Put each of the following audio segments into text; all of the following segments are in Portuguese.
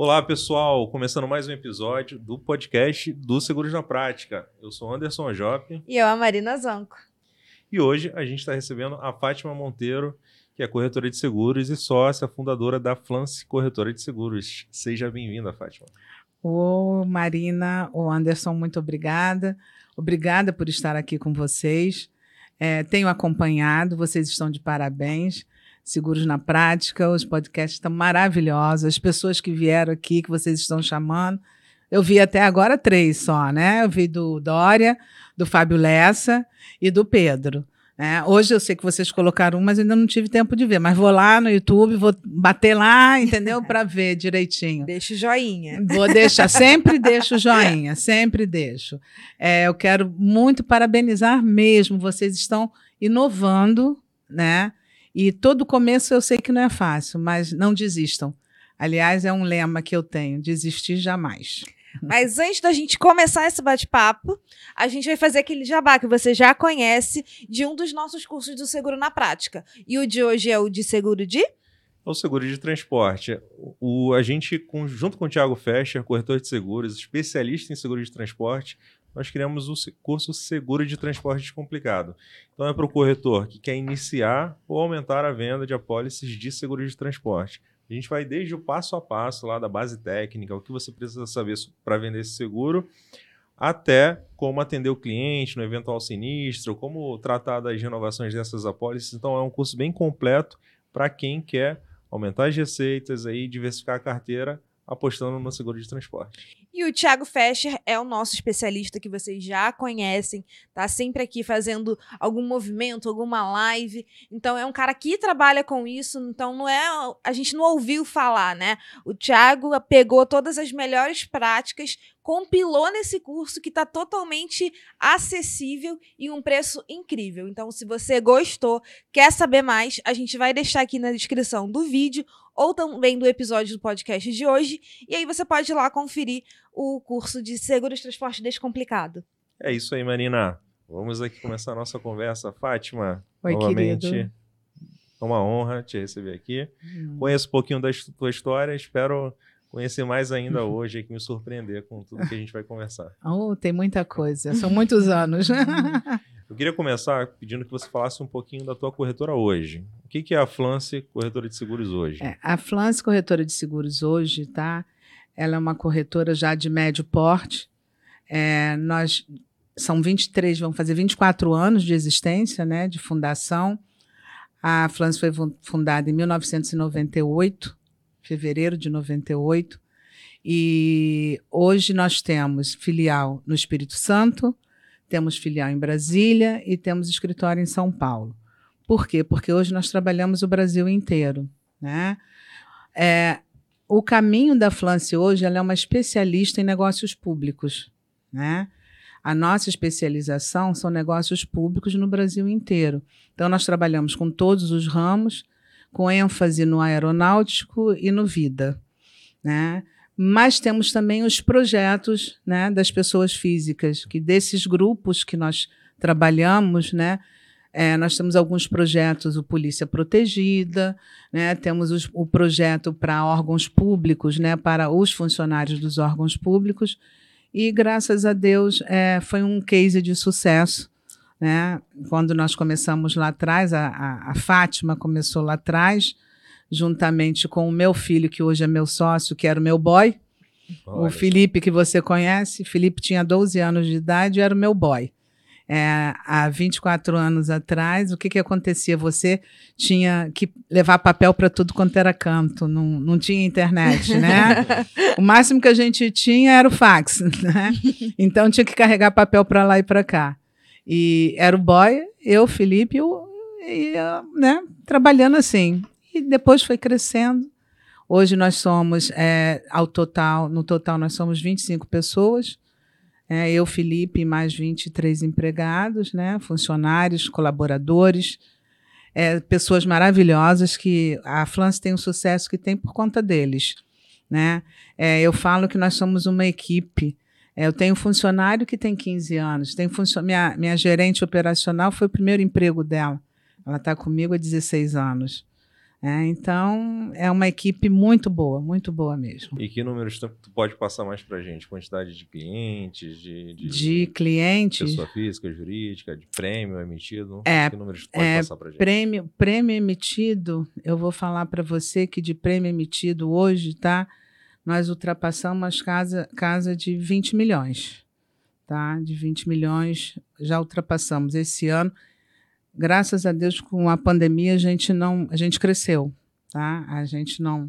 Olá, pessoal! Começando mais um episódio do podcast do Seguros na Prática. Eu sou Anderson Jop. E eu, a Marina Zanco. E hoje a gente está recebendo a Fátima Monteiro, que é corretora de seguros e sócia fundadora da Flance Corretora de Seguros. Seja bem-vinda, Fátima. Ô, Marina, ô Anderson, muito obrigada. Obrigada por estar aqui com vocês. É, tenho acompanhado, vocês estão de parabéns. Seguros na Prática, os podcasts estão maravilhosos, as pessoas que vieram aqui, que vocês estão chamando. Eu vi até agora três só, né? Eu vi do Dória, do Fábio Lessa e do Pedro. É, hoje eu sei que vocês colocaram um, mas ainda não tive tempo de ver. Mas vou lá no YouTube, vou bater lá, entendeu? Para ver direitinho. Deixa o joinha. Vou deixar, sempre deixo o joinha, sempre deixo. É, eu quero muito parabenizar mesmo. Vocês estão inovando, né? E todo começo eu sei que não é fácil, mas não desistam. Aliás, é um lema que eu tenho: desistir jamais. Mas antes da gente começar esse bate-papo, a gente vai fazer aquele jabá que você já conhece de um dos nossos cursos do Seguro na Prática. E o de hoje é o de seguro de? É o seguro de transporte. O, a gente, junto com o Thiago Fescher, corretor de seguros, especialista em seguro de transporte, nós criamos o curso Seguro de Transporte Descomplicado. Então é para o corretor que quer iniciar ou aumentar a venda de apólices de seguro de transporte. A gente vai desde o passo a passo lá da base técnica, o que você precisa saber para vender esse seguro, até como atender o cliente no eventual sinistro, como tratar das renovações dessas apólices. Então é um curso bem completo para quem quer aumentar as receitas aí, diversificar a carteira apostando no seguro de transporte. E o Thiago Fescher é o nosso especialista que vocês já conhecem, tá sempre aqui fazendo algum movimento, alguma live. Então é um cara que trabalha com isso, então não é a gente não ouviu falar, né? O Thiago pegou todas as melhores práticas, compilou nesse curso que está totalmente acessível e um preço incrível. Então, se você gostou, quer saber mais, a gente vai deixar aqui na descrição do vídeo ou também do episódio do podcast de hoje. E aí você pode ir lá conferir o curso de Seguros Transporte Descomplicado. É isso aí, Marina. Vamos aqui começar a nossa conversa. Fátima, Oi, novamente. Querido. É uma honra te receber aqui. Hum. Conheço um pouquinho da tua história, espero conhecer mais ainda hoje e me surpreender com tudo que a gente vai conversar. Oh, tem muita coisa, são muitos anos. Queria começar pedindo que você falasse um pouquinho da tua corretora hoje. O que, que é a Flance Corretora de Seguros hoje? É, a Flance Corretora de Seguros hoje, tá? Ela é uma corretora já de médio porte. É, nós são 23, vamos fazer 24 anos de existência, né, de fundação. A Flance foi fundada em 1998, fevereiro de 98. E hoje nós temos filial no Espírito Santo, temos filial em Brasília e temos escritório em São Paulo. Por quê? Porque hoje nós trabalhamos o Brasil inteiro. Né? É, o caminho da Flance hoje ela é uma especialista em negócios públicos. Né? A nossa especialização são negócios públicos no Brasil inteiro. Então, nós trabalhamos com todos os ramos, com ênfase no aeronáutico e no vida. Né? Mas temos também os projetos né, das pessoas físicas, que desses grupos que nós trabalhamos, né, é, nós temos alguns projetos, o Polícia Protegida, né, temos os, o projeto para órgãos públicos, né, para os funcionários dos órgãos públicos, e graças a Deus é, foi um case de sucesso. Né? Quando nós começamos lá atrás, a, a, a Fátima começou lá atrás, juntamente com o meu filho, que hoje é meu sócio, que era o meu boy. Olha. O Felipe, que você conhece. Felipe tinha 12 anos de idade e era o meu boy. É, há 24 anos atrás, o que, que acontecia? Você tinha que levar papel para tudo quanto era canto, não, não tinha internet, né? o máximo que a gente tinha era o fax, né? Então tinha que carregar papel para lá e para cá. E era o boy, eu, Felipe, eu, eu, né, trabalhando assim. Depois foi crescendo. Hoje nós somos, é, ao total, no total nós somos 25 pessoas. É, eu, Felipe, mais 23 empregados, né, funcionários, colaboradores, é, pessoas maravilhosas que a Flance tem o sucesso que tem por conta deles. Né? É, eu falo que nós somos uma equipe. É, eu tenho um funcionário que tem 15 anos, tenho minha, minha gerente operacional foi o primeiro emprego dela. Ela está comigo há 16 anos. É, então, é uma equipe muito boa, muito boa mesmo. E que números tu pode passar mais para gente? Quantidade de clientes, de, de, De clientes, pessoa física, jurídica, de prêmio emitido? É, que números tu pode é, passar para gente? prêmio, prêmio emitido, eu vou falar para você que de prêmio emitido hoje, tá? Nós ultrapassamos casa, casa de 20 milhões, tá? De 20 milhões já ultrapassamos esse ano. Graças a Deus, com a pandemia, a gente não, a gente cresceu, tá? A gente não,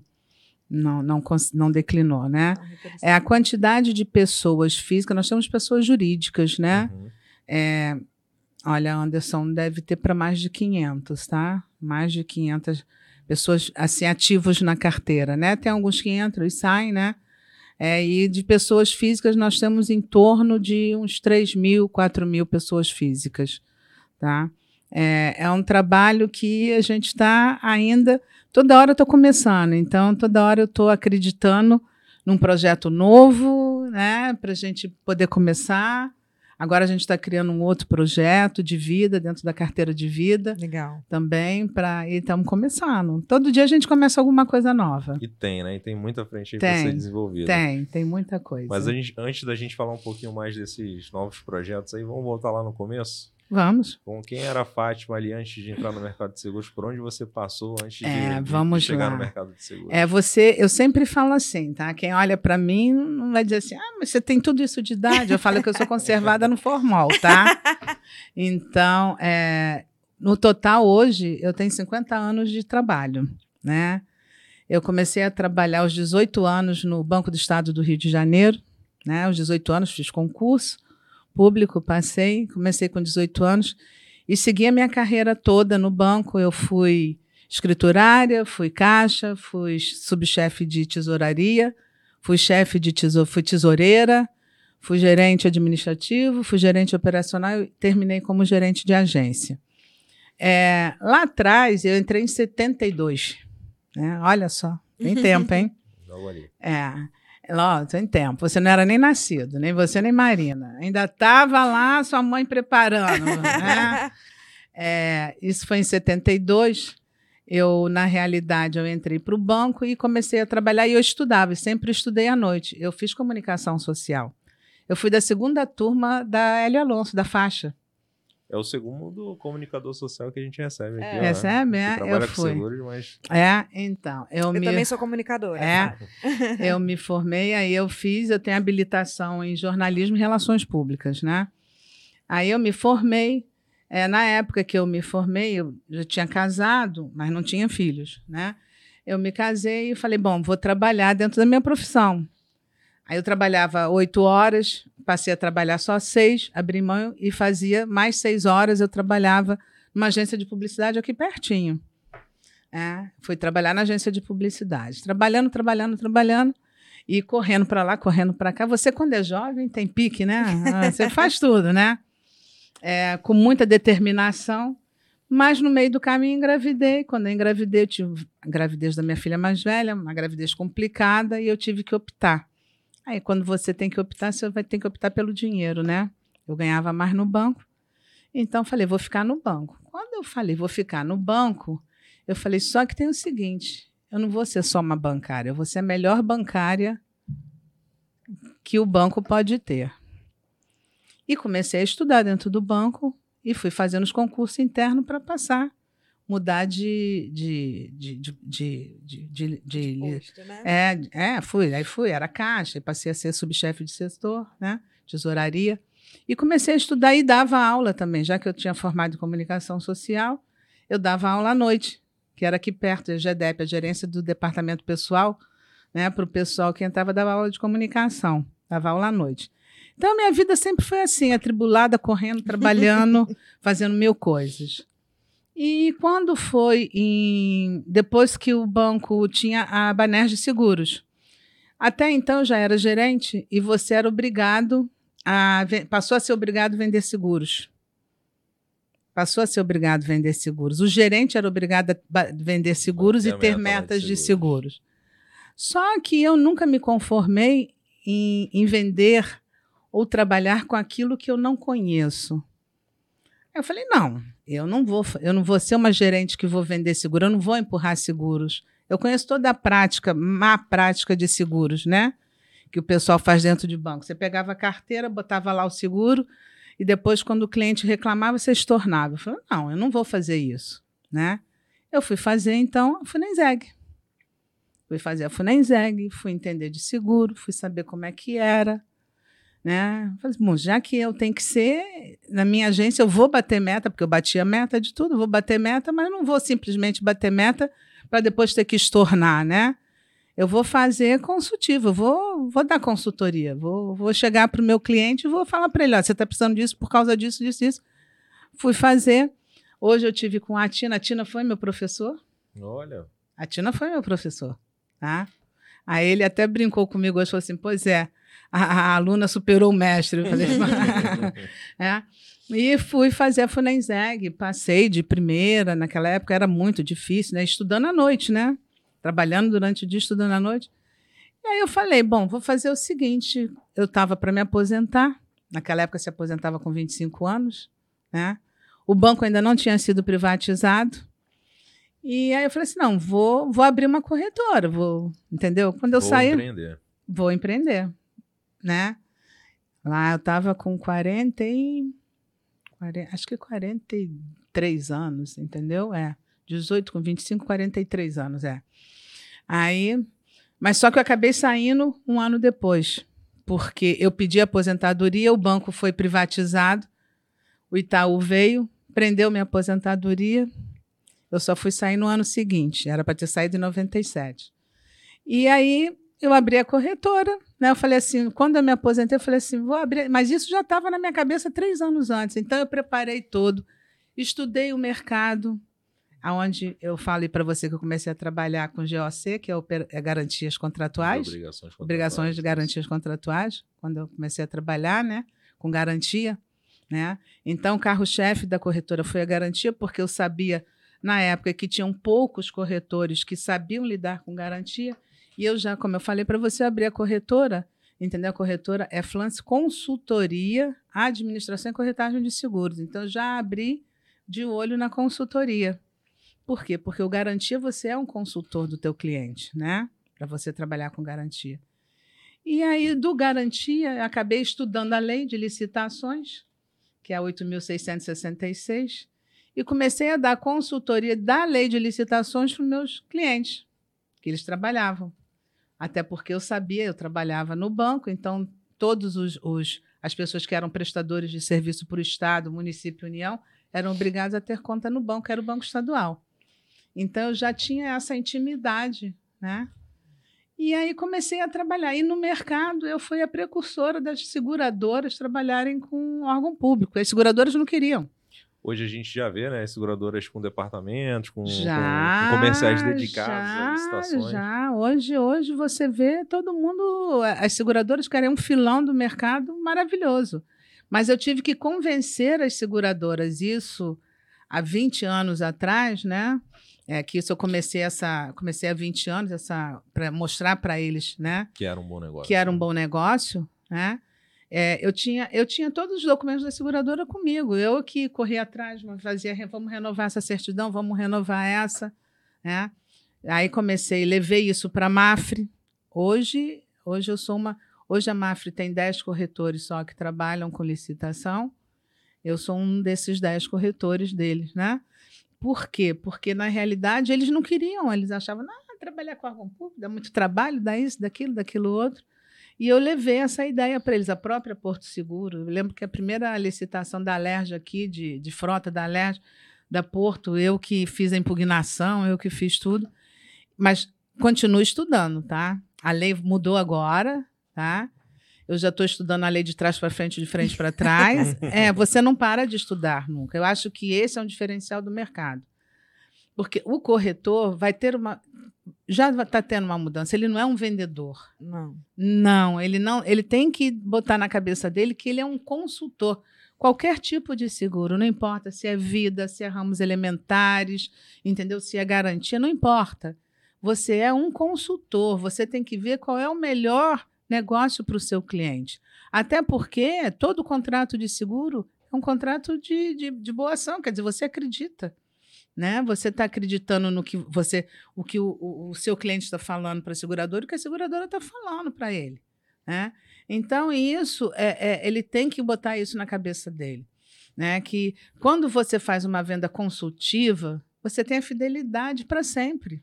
não, não, não declinou, né? É a quantidade de pessoas físicas, nós temos pessoas jurídicas, né? Uhum. É, olha, Anderson, deve ter para mais de 500, tá? Mais de 500 pessoas assim ativos na carteira, né? Tem alguns que entram e saem, né? É, e de pessoas físicas nós temos em torno de uns 3 mil, 4 mil pessoas físicas, tá? É, é um trabalho que a gente está ainda, toda hora eu estou começando, então toda hora eu estou acreditando num projeto novo, né? Para a gente poder começar. Agora a gente está criando um outro projeto de vida dentro da carteira de vida Legal. também para e estamos começando. Todo dia a gente começa alguma coisa nova. E tem, né? E tem muita frente aí para ser desenvolvida. Tem, tem muita coisa. Mas a gente- antes da gente falar um pouquinho mais desses novos projetos aí, vamos voltar lá no começo? Vamos. Com quem era a Fátima ali antes de entrar no mercado de seguros? Por onde você passou antes de, É, de vamos chegar lá. no mercado de seguros? É você, eu sempre falo assim, tá? Quem olha para mim não vai dizer assim: "Ah, mas você tem tudo isso de idade". Eu falo que eu sou conservada no formal, tá? Então, é, no total hoje eu tenho 50 anos de trabalho, né? Eu comecei a trabalhar aos 18 anos no Banco do Estado do Rio de Janeiro, né? Aos 18 anos fiz concurso público, passei, comecei com 18 anos e segui a minha carreira toda no banco. Eu fui escriturária, fui caixa, fui subchefe de tesouraria, fui chefe de tesouro, fui tesoureira, fui gerente administrativo, fui gerente operacional e terminei como gerente de agência. É, lá atrás, eu entrei em 72. Né? Olha só, tem tempo, hein? É. Ó, tem tempo. Você não era nem nascido, nem você nem Marina. Ainda estava lá sua mãe preparando. né? É, isso foi em 72. Eu, na realidade, eu entrei para o banco e comecei a trabalhar e eu estudava, e sempre estudei à noite. Eu fiz comunicação social. Eu fui da segunda turma da Hélio Alonso, da faixa. É o segundo comunicador social que a gente recebe aqui. É. ó? Recebe, Que é? trabalha Eu com fui. seguros, mas É, então. Eu, Eu me... também sou comunicadora. É. Eu me formei, aí eu fiz, eu tenho habilitação em jornalismo e relações públicas, né? Aí eu me formei. é, na época que eu me formei, eu já tinha casado, mas não tinha filhos, né? Eu me casei e falei, bom, vou trabalhar dentro da minha profissão. Aí eu trabalhava oito horas, passei a trabalhar só seis, abri mão e fazia mais seis horas. Eu trabalhava numa agência de publicidade aqui pertinho. É, fui trabalhar na agência de publicidade. Trabalhando, trabalhando, trabalhando. E correndo para lá, correndo para cá. Você, quando é jovem, tem pique, né? Ah, Você faz tudo, né? É, com muita determinação. Mas no meio do caminho engravidei. Quando eu engravidei, eu tive a gravidez da minha filha mais velha, uma gravidez complicada, e eu tive que optar. Aí, quando você tem que optar, você vai ter que optar pelo dinheiro, né? Eu ganhava mais no banco. Então, falei, vou ficar no banco. Quando eu falei, vou ficar no banco, eu falei, só que tem o seguinte: eu não vou ser só uma bancária, eu vou ser a melhor bancária que o banco pode ter. E comecei a estudar dentro do banco e fui fazendo os concursos internos para passar, mudar de. de, de, de, de, de, Posto, né? é, é, fui, aí fui, era caixa, passei a ser subchefe de setor, né? Tesouraria. E comecei a estudar e dava aula também, já que eu tinha formado em comunicação social, eu dava aula à noite, que era aqui perto, a GEDEP, a gerência do departamento pessoal, né? Para o pessoal que entrava, dava aula de comunicação, dava aula à noite. Então, a minha vida sempre foi assim, atribulada, correndo, trabalhando, fazendo mil coisas. E quando foi em depois que o banco tinha a Banerj Seguros, até então já era gerente e você era obrigado a passou a ser obrigado a vender seguros. Passou a ser obrigado a vender seguros. O gerente era obrigado a vender seguros e ter de metas de seguros. seguros. Só que eu nunca me conformei em, em vender ou trabalhar com aquilo que eu não conheço. Eu falei, não, eu não vou, eu não vou ser uma gerente que vou vender seguro, eu não vou empurrar seguros. Eu conheço toda a prática, má prática de seguros, né? Que o pessoal faz dentro de banco. Você pegava a carteira, botava lá o seguro, e depois, quando o cliente reclamava, você estornava. Eu falei, não, eu não vou fazer isso, né? Eu fui fazer, então, a Funenzeg. Fui fazer a Funenzeg, fui entender de seguro, fui saber como é que era, né? Falei, bom, já que eu tenho que ser, na minha agência, eu vou bater meta, porque eu bati a meta de tudo, vou bater meta, mas não vou simplesmente bater meta para depois ter que estornar, né? Eu vou fazer consultivo, vou, vou dar consultoria, vou, vou chegar para o meu cliente e vou falar para ele: ó, você está precisando disso por causa disso, disso, disso. Fui fazer. Hoje eu tive com a Tina. A Tina foi meu professor. Olha. A Tina foi meu professor. Tá? Aí ele até brincou comigo hoje, falou assim: pois é, a, a aluna superou o mestre. Eu falei, é. E fui fazer a Funenzeg, passei de primeira, naquela época era muito difícil, né? Estudando à noite, né? Trabalhando durante o dia, estudando à noite. E aí eu falei, bom, vou fazer o seguinte, eu estava para me aposentar, naquela época se aposentava com 25 anos, né? O banco ainda não tinha sido privatizado. E aí eu falei assim, não, vou, vou abrir uma corretora, vou, entendeu? Quando eu Vou sair, empreender. vou empreender, né? Lá eu estava com 40 e 40, acho que 43 anos, entendeu? É. 18 com 25, 43 anos, é. Aí, mas só que eu acabei saindo um ano depois, porque eu pedi aposentadoria, o banco foi privatizado, o Itaú veio, prendeu minha aposentadoria, eu só fui sair no ano seguinte, era para ter saído em 97. E aí eu abri a corretora, né? Eu falei assim, quando eu me aposentei, eu falei assim, vou abrir, mas isso já estava na minha cabeça três anos antes. Então eu preparei todo, estudei o mercado, aonde eu falei para você que eu comecei a trabalhar com GOC, que é, é garantias contratuais, Obrigações, obrigações de contratuais. garantias contratuais, quando eu comecei a trabalhar, né, com garantia, né? Então, o carro-chefe da corretora foi a garantia, porque eu sabia na época que tinham poucos corretores que sabiam lidar com garantia, e eu já, como eu falei para você, abri a corretora, entendeu? A corretora é Flance Consultoria, Administração e Corretagem de Seguros. Então, já abri de olho na consultoria. Por quê? Porque o garantia você é um consultor do teu cliente, né? Para você trabalhar com garantia. E aí, do garantia, acabei estudando a lei de licitações, que é a 8.666, e comecei a dar consultoria da lei de licitações para os meus clientes, que eles trabalhavam. Até porque eu sabia, eu trabalhava no banco, então todos os, os as pessoas que eram prestadores de serviço para o Estado, município União, eram obrigados a ter conta no banco, era o Banco Estadual. Então eu já tinha essa intimidade, né? E aí comecei a trabalhar. E no mercado eu fui a precursora das seguradoras trabalharem com órgão público. As seguradoras não queriam. Hoje a gente já vê, né, seguradoras com departamentos, com, com- Já, com comerciais dedicados já, a licitações. Já, hoje, hoje você vê todo mundo, as seguradoras querem um filão do mercado maravilhoso. Mas eu tive que convencer as seguradoras isso há 20 anos atrás, né? É, que isso eu comecei essa, comecei há 20 anos essa para mostrar para eles, né? Que era um bom negócio. que era um né? bom negócio, né? É, eu, tinha, eu tinha todos os documentos da seguradora comigo. Eu que corria atrás, fazia, "Re- vamos renovar essa certidão, vamos renovar essa. Né? Aí comecei, levei isso para a Mafre. Hoje, hoje eu sou uma. Hoje a Mafre tem 10 corretores só que trabalham com licitação. Eu sou um desses 10 corretores deles, né? Por quê? Porque, na realidade, eles não queriam, eles achavam, trabalhar com órgão público dá muito trabalho, dá isso, daquilo, daquilo outro. E eu levei essa ideia para eles, a própria Porto Seguro. Eu lembro que a primeira licitação da Alerj aqui, de, de frota da Alerj, da Porto, eu que fiz a impugnação, eu que fiz tudo. Mas continuo estudando, tá? A lei mudou agora, tá? Eu já estou estudando a lei de trás para frente, de frente para trás. é, você não para de estudar nunca. Eu acho que esse é um diferencial do mercado. Porque o corretor vai ter uma. Já está tendo uma mudança. Ele não é um vendedor. Não. Não, ele não. Ele tem que botar na cabeça dele que ele é um consultor. Qualquer tipo de seguro, não importa se é vida, se é ramos elementares, entendeu? Se é garantia, não importa. Você é um consultor, você tem que ver qual é o melhor negócio para o seu cliente. Até porque todo contrato de seguro É um contrato de, de, de boa ação, quer dizer, você acredita. Né? Você está acreditando no que você, o que o, o, o seu cliente está falando para a seguradora e o que a seguradora está falando para ele. Né? Então, isso, é, é, ele tem que botar isso na cabeça dele. Né? Que quando você faz uma venda consultiva, você tem a fidelidade para sempre.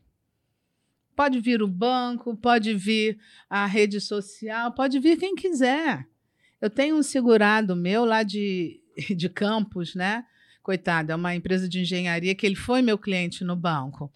Pode vir o banco, pode vir a rede social, pode vir quem quiser. Eu tenho um segurado meu lá de, de Campos, né? Coitado, é uma empresa de engenharia que ele foi meu cliente no banco.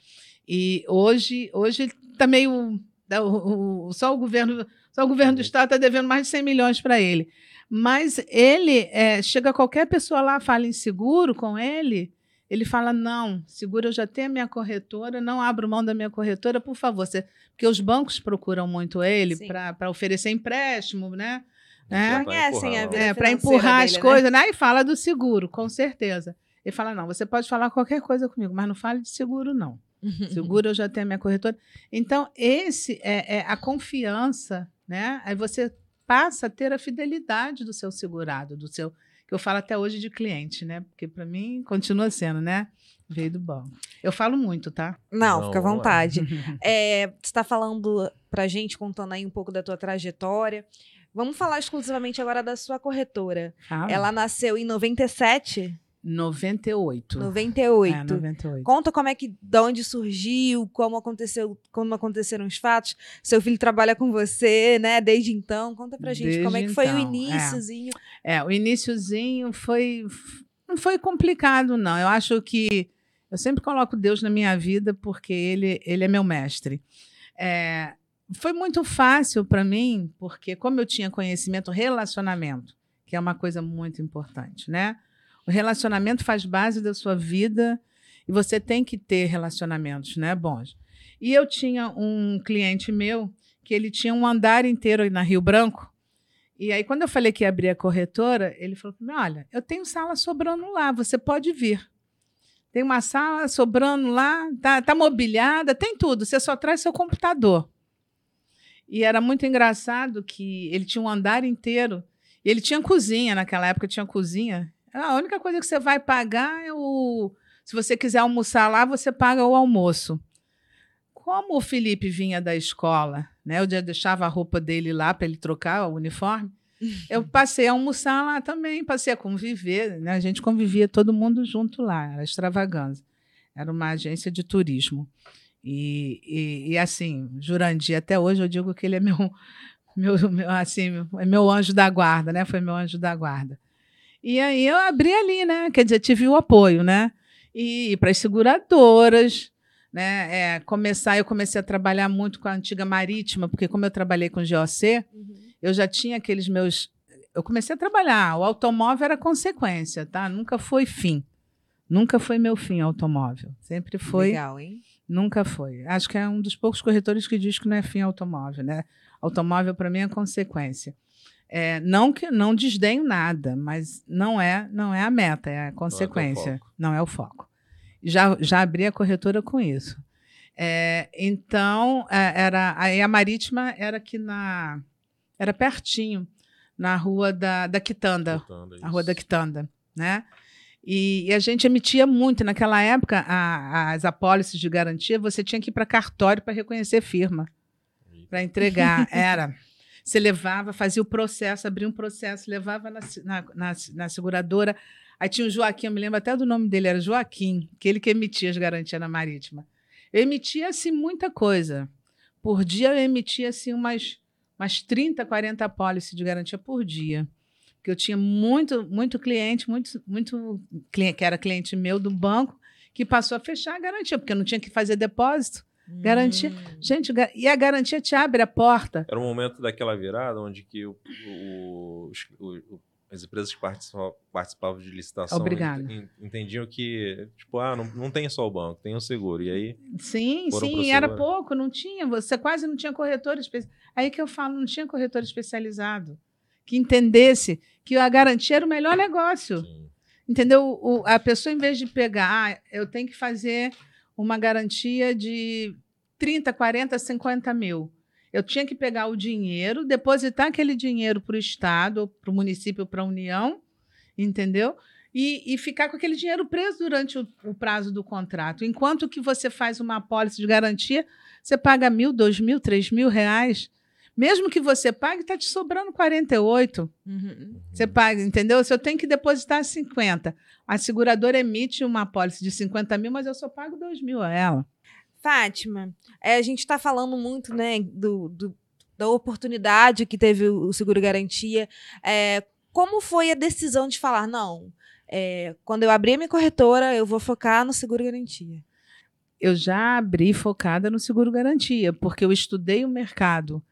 E hoje, hoje está meio. Né, o, o, só o governo, só o governo do uhum. estado está devendo mais de 100 milhões para ele. Mas ele é, chega qualquer pessoa lá, fala em seguro com ele, ele fala: não, seguro, eu já tenho a minha corretora, não abro mão da minha corretora, por favor. Você, porque os bancos procuram muito ele para oferecer empréstimo, né? né? Conhecem a vida é, Para empurrar as né? coisas, né? E fala do seguro, com certeza. Ele fala: não, você pode falar qualquer coisa comigo, mas não fale de seguro, não. Seguro eu já tenho a minha corretora. Então, esse é, é, a confiança, né? Aí você passa a ter a fidelidade do seu segurado, do seu. Que eu falo até hoje de cliente, né? Porque para mim continua sendo, né? Veio do banco. Eu falo muito, tá? Não, Não fica à vontade. é, você está falando pra gente, contando aí um pouco da tua trajetória. Vamos falar exclusivamente agora da sua corretora. Ah. Ela nasceu em 97? 98. 98. É, 98. Conta como é que, de onde surgiu, como aconteceu, como aconteceram os fatos. Seu filho trabalha com você, né, desde então. Conta pra gente desde como é que foi então, o iníciozinho. É. é, o iníciozinho foi não foi complicado não. Eu acho que eu sempre coloco Deus na minha vida porque ele ele é meu mestre. É, foi muito fácil para mim, porque como eu tinha conhecimento, relacionamento, que é uma coisa muito importante, né? O relacionamento faz base da sua vida e você tem que ter relacionamentos, né, bons. E eu tinha um cliente meu que ele tinha um andar inteiro na Rio Branco. E aí, quando eu falei que ia abrir a corretora, ele falou: Olha, eu tenho sala sobrando lá, você pode vir. Tem uma sala sobrando lá, tá, tá mobiliada, tem tudo, você só traz seu computador. E era muito engraçado que ele tinha um andar inteiro. E ele tinha cozinha, naquela época tinha cozinha. A única coisa que você vai pagar é o. Se você quiser almoçar lá, você paga o almoço. Como o Felipe vinha da escola, né? Eu já deixava a roupa dele lá para ele trocar o uniforme. Eu passei a almoçar lá também, passei a conviver, né? A gente convivia todo mundo junto lá, era extravagância. Era uma agência de turismo. E, e, e, assim, Jurandir, até hoje eu digo que ele é meu, meu, meu assim, é meu anjo da guarda, né? Foi meu anjo da guarda. E aí eu abri ali, né? Quer dizer, tive o apoio, né? E, e para as seguradoras, né? É, começar, eu comecei a trabalhar muito com a antiga marítima, porque como eu trabalhei com GOC, uhum. eu já tinha aqueles meus. Eu comecei a trabalhar. O automóvel era consequência, tá? Nunca foi fim. Nunca foi meu fim automóvel. Sempre foi. Legal, hein? Nunca foi. Acho que é um dos poucos corretores que diz que não é fim automóvel, né? Automóvel para mim é consequência. É, não que não desdenho nada, mas não é não é a meta, é a consequência, não é o foco. Não é o foco. Já, já abri a corretora com isso. É, então é, era aí a marítima era aqui na era pertinho na rua da, da Quitanda, Quitanda a rua da Quitanda, né? E, e, a gente emitia muito. Naquela época, a, as apólices de garantia, você tinha que ir para cartório para reconhecer firma, para entregar. Era. Você levava, fazia o processo, abria um processo, levava na, na, na, na seguradora. Aí tinha o Joaquim, eu me lembro até do nome dele, era Joaquim, que ele que emitia as garantias na marítima. Eu emitia assim muita coisa. Por dia eu emitia assim umas, umas 30, 40 apólices de garantia por dia que eu tinha muito, muito cliente, muito, muito cliente, que era cliente meu do banco, que passou a fechar a garantia, porque não tinha que fazer depósito. Garantia. Hum. Gente, e a garantia te abre a porta. Era o momento daquela virada onde que o, o, o, as empresas que participavam, participavam de licitação entendiam que, tipo, ah, não, não tem só o banco, tem o seguro. E aí. Sim, sim, era pouco, não tinha. Você quase não tinha corretor especializado. Aí que eu falo, não tinha corretor especializado que entendesse que a garantia era o melhor negócio. Sim. Entendeu? O, a pessoa, em vez de pegar, ah, eu tenho que fazer uma garantia de 30, 40, 50 mil. Eu tinha que pegar o dinheiro, depositar aquele dinheiro para o Estado, para o município, para a União, entendeu? E, e ficar com aquele dinheiro preso durante o, o prazo do contrato. Enquanto que você faz uma apólice de garantia, você paga mil, dois mil, três mil reais. Mesmo que você pague, está te sobrando 48. Uhum. Você paga, entendeu? Se eu tenho que depositar 50, a seguradora emite uma apólice de 50 mil, mas eu só pago 2 mil a ela. Fátima, é, a gente está falando muito né, do, do- da oportunidade que teve o seguro garantia. É, como foi a decisão de falar, não, é, quando eu abrir a minha corretora, eu vou focar no seguro garantia? Eu já abri focada no seguro garantia, porque eu estudei o mercado.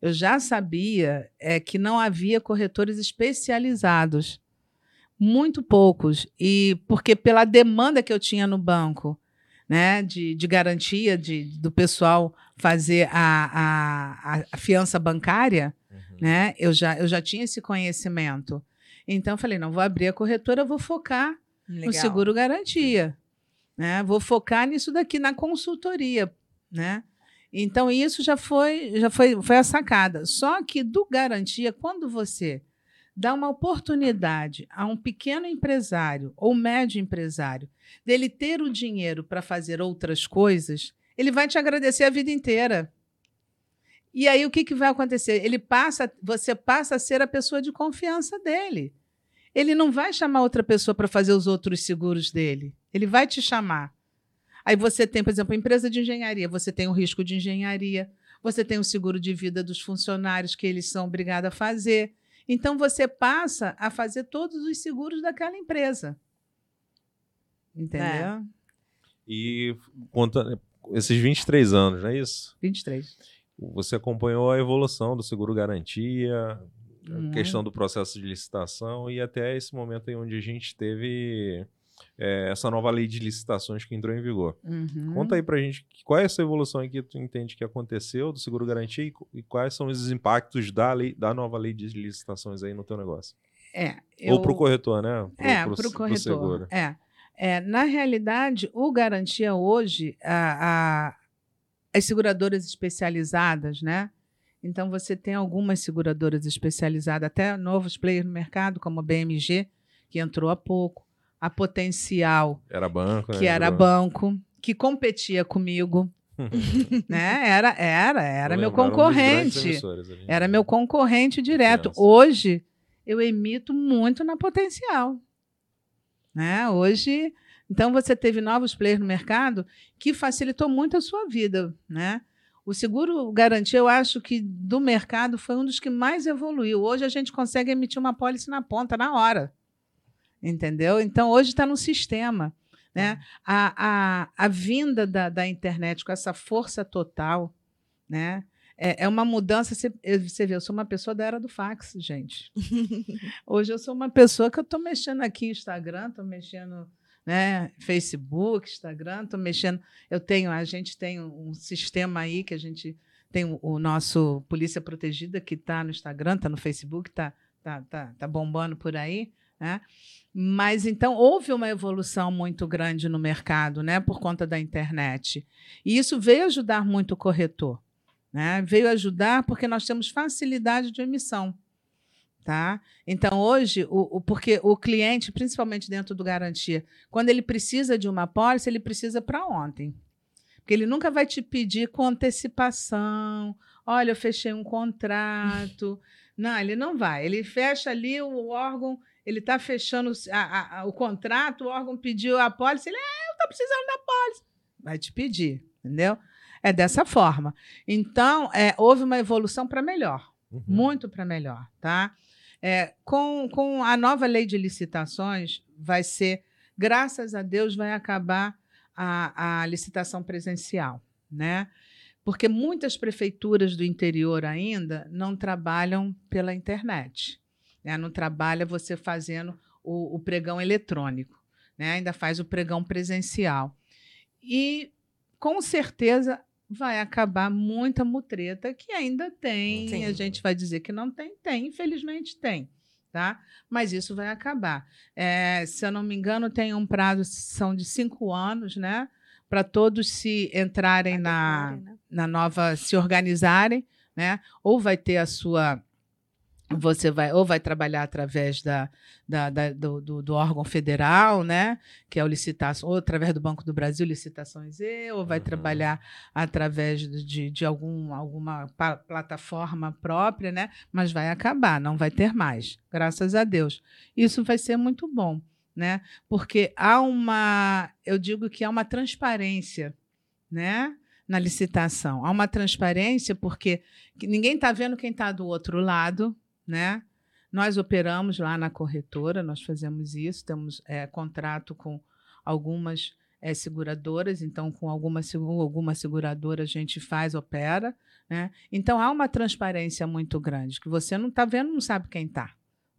Eu já sabia é, que não havia corretores especializados. Muito poucos. E porque pela demanda que eu tinha no banco, né, de, de garantia de, do pessoal fazer a, a, a fiança bancária, Uhum. né? Eu já, eu já tinha esse conhecimento. Então, eu falei, não, vou abrir a corretora, vou focar no seguro garantia. Né? Vou focar nisso daqui, na consultoria. Né? Então, isso já foi, já foi, foi a sacada. Só que do garantia, quando você dá uma oportunidade a um pequeno empresário ou médio empresário dele ter o dinheiro para fazer outras coisas, ele vai te agradecer a vida inteira. E aí o que, que vai acontecer? Ele passa, você passa a ser a pessoa de confiança dele. Ele não vai chamar outra pessoa para fazer os outros seguros dele. Ele vai te chamar. Aí você tem, por exemplo, a empresa de engenharia, você tem o risco de engenharia, você tem o seguro de vida dos funcionários que eles são obrigados a fazer. Então você passa a fazer todos os seguros daquela empresa. Entendeu? E conta, esses 23 anos, não é isso? 23. Você acompanhou a evolução do seguro garantia, a Uhum. questão do processo de licitação e até esse momento em onde a gente teve é, essa nova lei de licitações que entrou em vigor. Uhum. Conta aí pra gente qual é essa evolução aí que tu entende que aconteceu do seguro garantia e, e quais são os impactos da, lei, da nova lei de licitações aí no teu negócio. É, Ou eu- pro corretor, né? Pro, é, pro- para o pro corretor. seguro. É. É, na realidade, o garantia hoje, a- a- as seguradoras especializadas, né? Então você tem algumas seguradoras especializadas, até novos players no mercado, como a BMG, que entrou há pouco, a Potencial, Era banco, né? que era banco, que competia comigo, né? Era, era, era Eu meu lembro, concorrente. Era meu concorrente direto. Hoje, eu emito muito na potencial. Né? Hoje, então você teve novos players no mercado que facilitou muito a sua vida. Né? O seguro garantia, eu acho que do mercado foi um dos que mais evoluiu. Hoje a gente consegue emitir uma pólice na ponta, na hora. Entendeu? Então, hoje está no sistema. Né? A, a, a vinda da, da internet com essa força total, né? É, é uma mudança. Você vê, eu sou uma pessoa da era do fax, gente. Hoje eu sou uma pessoa que eu estou mexendo aqui no Instagram, estou mexendo né, Facebook, Instagram, estou mexendo. Eu tenho, a gente tem um sistema aí que a gente tem o, o nosso Polícia Protegida que está no Instagram, está no Facebook, está tá, tá, tá bombando por aí, né? Mas então houve uma evolução muito grande no mercado, né, por conta da internet. E isso veio ajudar muito o corretor, né? Veio ajudar porque nós temos facilidade de emissão, tá? Então hoje, o, o- porque o cliente, principalmente dentro do garantia, quando ele precisa de uma pólice, ele precisa para ontem. Porque ele nunca vai te pedir com antecipação. Olha, eu fechei um contrato. Não, ele não vai. Ele fecha ali o órgão, ele está fechando a- a- o contrato, o órgão pediu a pólice, ele, ah, eu estou precisando da pólice. Vai te pedir, entendeu? É dessa forma. Então, é, houve uma evolução para melhor Uhum. muito para melhor, tá? É, com, com a nova lei de licitações, vai ser, graças a Deus, vai acabar a, a licitação presencial, né? Porque muitas prefeituras do interior ainda não trabalham pela internet, né? Não trabalha você fazendo o, o pregão eletrônico, né? Ainda faz o pregão presencial. E, com certeza, vai acabar muita mutreta que ainda tem. Sim. A gente vai dizer que não tem, tem, infelizmente tem. Tá? Mas isso vai acabar. É, se eu não me engano, tem um prazo, são de cinco anos, né? Para todos se entrarem na, né? na nova, se organizarem, né? Ou vai ter a sua você vai ou vai trabalhar através da, da, da do, do, do, órgão federal, né, que é o licitação, ou através do Banco do Brasil, licitações E, ou vai uhum. trabalhar através de, de algum, alguma plataforma própria, né, mas vai acabar, não vai ter mais, graças a Deus. Isso vai ser muito bom, né, porque há uma, eu digo que há uma transparência, né, na licitação. Há uma transparência porque ninguém está vendo quem está do outro lado, né? Nós operamos lá na corretora, nós fazemos isso, temos é, contrato com algumas é, seguradoras, então com alguma, alguma seguradora a gente faz, opera. Né? Então há uma transparência muito grande, que você não está vendo, não sabe quem está.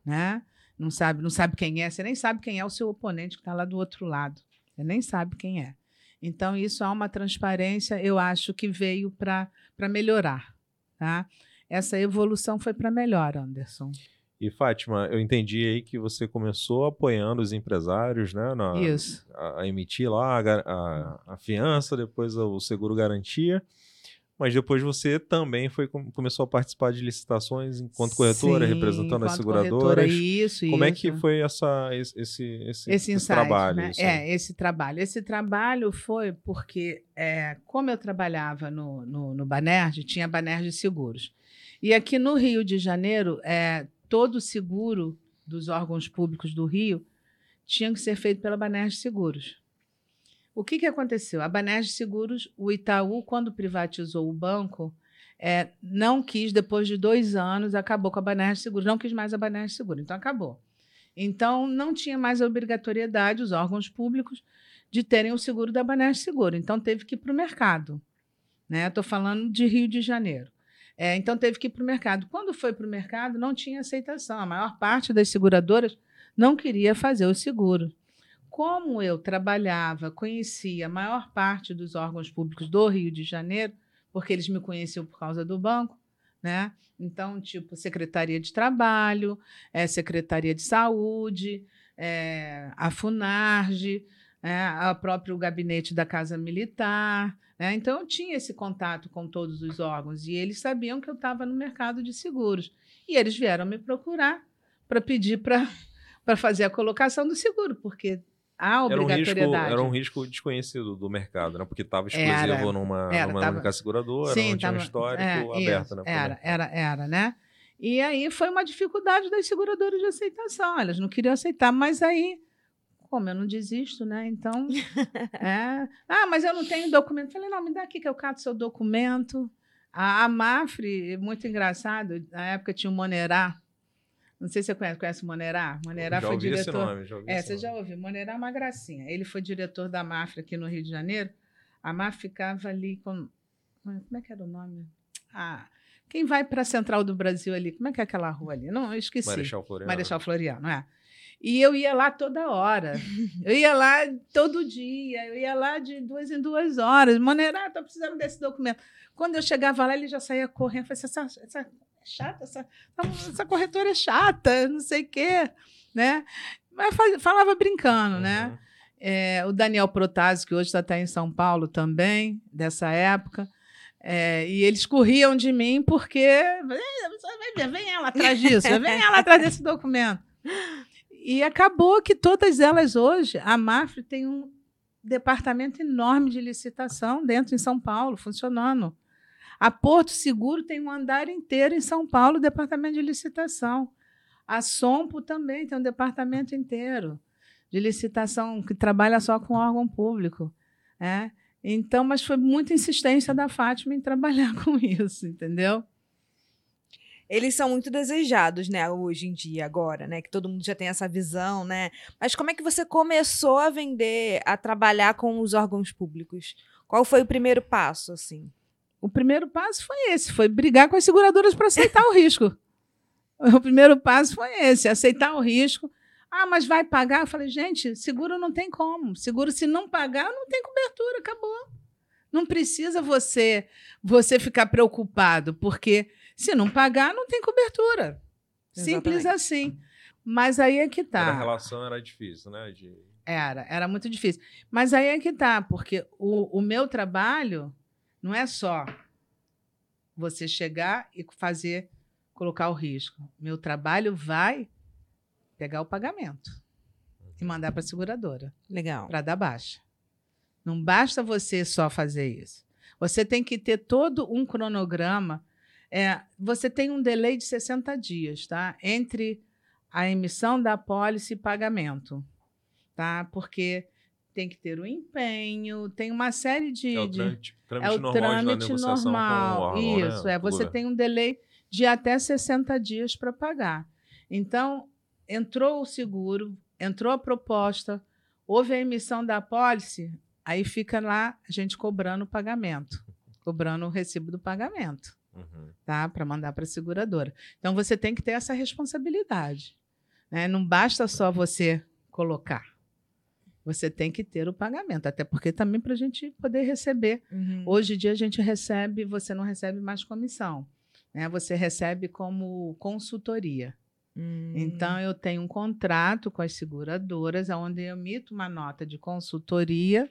Né? Não sabe, não sabe quem é, você nem sabe quem é o seu oponente que está lá do outro lado. Você nem sabe quem é. Então, isso há uma transparência, eu acho que veio para melhorar. Tá? Essa evolução foi para melhor, Anderson. E Fátima, eu entendi aí que você começou apoiando os empresários, né? Na, Isso. A, a emitir lá a, a, a, fiança, depois o seguro garantia. Mas depois você também foi começou a participar de licitações enquanto corretora, Sim, representando as seguradoras. Corretora, isso, Como isso. é que foi essa, esse, esse, esse, esse, insight, trabalho? Né? É, esse trabalho. Esse trabalho foi porque, é, como eu trabalhava no, no, no Banerj, tinha Banerj Seguros. E aqui no Rio de Janeiro, é, todo o seguro dos órgãos públicos do Rio tinha que ser feito pela Banerj Seguros. O que, que aconteceu? A Banerj Seguros, o Itaú, quando privatizou o banco, é, não quis, depois de dois anos, acabou com a Banerj Seguros, não quis mais a Banerj Seguros, então acabou. Então, não tinha mais a obrigatoriedade, os órgãos públicos, de terem o seguro da Banerj Seguro. Então, teve que ir para o mercado. Estou né? falando de Rio de Janeiro. É, então teve que ir para o mercado. Quando foi para o mercado, não tinha aceitação. A maior parte das seguradoras não queria fazer o seguro. Como eu trabalhava, conhecia a maior parte dos órgãos públicos do Rio de Janeiro, porque eles me conheciam por causa do banco, né? Então, tipo, Secretaria de Trabalho, é, Secretaria de Saúde, é, a FUNARGE, é, o próprio gabinete da Casa Militar, né? Então, eu tinha esse contato com todos os órgãos e eles sabiam que eu estava no mercado de seguros. E eles vieram me procurar para pedir para fazer a colocação do seguro, porque há obrigatoriedade. Era um risco, era um risco desconhecido do mercado, né? porque estava exclusivo era, numa, era, numa tava, única seguradora, sim, não tinha tava, um histórico é, aberto. Isso, né, era, era, era, né? E aí foi uma dificuldade das seguradoras de aceitação. Elas não queriam aceitar, mas aí como eu não desisto, né? Então, é. Ah, mas eu não tenho documento. Falei, não, me dá aqui que eu cato seu documento. A, a Mafre, muito engraçado, na época tinha o Monerá. Não sei se você conhece, conhece o Monerá. Monerá já foi diretor. Esse nome, já ouvi é, você nome. já ouviu. Monerá é uma gracinha. Ele foi diretor da Mafre aqui no Rio de Janeiro. A Mafre ficava ali com. Como é que era o nome? Ah, quem vai para a Central do Brasil ali? Como é que é aquela rua ali? Não, eu esqueci. Marechal Floriano. Marechal Floriano, não é? E eu ia lá toda hora. Eu ia lá todo dia, eu ia lá de duas em duas horas. Maneira, estou precisando desse documento. Quando eu chegava lá, ele já saía correndo. Eu falei, essa, essa é chata, essa, essa corretora é chata, não sei o quê. Né? Mas falava brincando, né? uhum. né? É, o Daniel Protásio, que hoje está até em São Paulo também, dessa época. É, e eles corriam de mim porque. Vem, vem ela atrás disso, vem ela atrás desse documento. E acabou que todas elas hoje, a Mafre tem um departamento enorme de licitação dentro em São Paulo, funcionando. A Porto Seguro tem um andar inteiro em São Paulo, departamento de licitação. A Sompo também tem um departamento inteiro de licitação que trabalha só com órgão público. É? Então, mas foi muita insistência da Fátima em trabalhar com isso, entendeu? Eles são muito desejados, né, hoje em dia, agora, né, que todo mundo já tem essa visão, né? Mas como é que você começou a vender, a trabalhar com os órgãos públicos? Qual foi o primeiro passo, assim? O primeiro passo foi esse, foi brigar com as seguradoras para aceitar o risco. O primeiro passo foi esse, aceitar o risco. Ah, mas vai pagar? Eu falei, gente, seguro não tem como. Seguro, se não pagar, não tem cobertura, acabou. Não precisa você você ficar preocupado, porque se não pagar, não tem cobertura. Exatamente. Simples assim. Mas aí é que tá. A relação era difícil, né? De... Era, era muito difícil. Mas aí é que tá, porque o, o meu trabalho não é só você chegar e fazer colocar o risco. Meu trabalho vai pegar o pagamento e mandar para a seguradora Legal. para dar baixa. Não basta você só fazer isso. Você tem que ter todo um cronograma. É, você tem um delay de 60 dias, tá? Entre a emissão da pólice e pagamento, tá? Porque tem que ter o empenho, tem uma série de. É o trâmite, trâmite é o trâmite normal. né, Isso, é. do Você governo. tem um delay de até 60 dias para pagar. Então, entrou o seguro, entrou a proposta, houve a emissão da pólice, aí fica lá a gente cobrando o pagamento, cobrando o recibo do pagamento, Uhum. tá? Para mandar para a seguradora. Então, você tem que ter essa responsabilidade. né? Não basta só você colocar. Você tem que ter o pagamento, até porque também para a gente poder receber Uhum. Hoje em dia a gente recebe, você não recebe mais comissão, né? Você recebe como consultoria. Hum. Então eu tenho um contrato com as seguradoras, onde eu emito uma nota de consultoria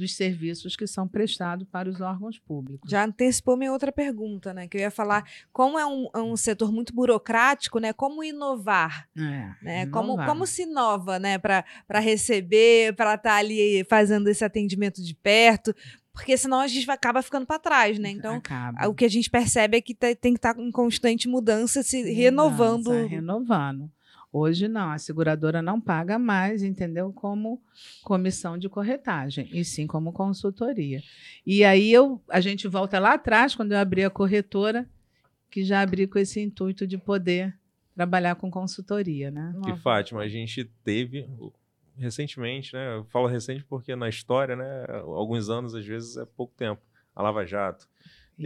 dos serviços que são prestados para os órgãos públicos. Já antecipou minha outra pergunta, né? Que eu ia falar, como é um, é um setor muito burocrático, né? Como inovar? É, Né? não Como, como se inova, né? Para receber, para estar ali fazendo esse atendimento de perto, porque senão a gente acaba ficando para trás, né? Então, Acaba. o que a gente percebe é que te- tem que estar em constante mudança, se renovando. Mudança, renovando. Hoje não, a seguradora não paga mais, entendeu? Como comissão de corretagem, e sim como consultoria. E aí eu, a gente volta lá atrás, quando eu abri a corretora, que já abri com esse intuito de poder trabalhar com consultoria, né? Que Fátima, a gente teve recentemente, né? Eu falo recente porque na história, né? Alguns anos, às vezes, é pouco tempo. A Lava Jato.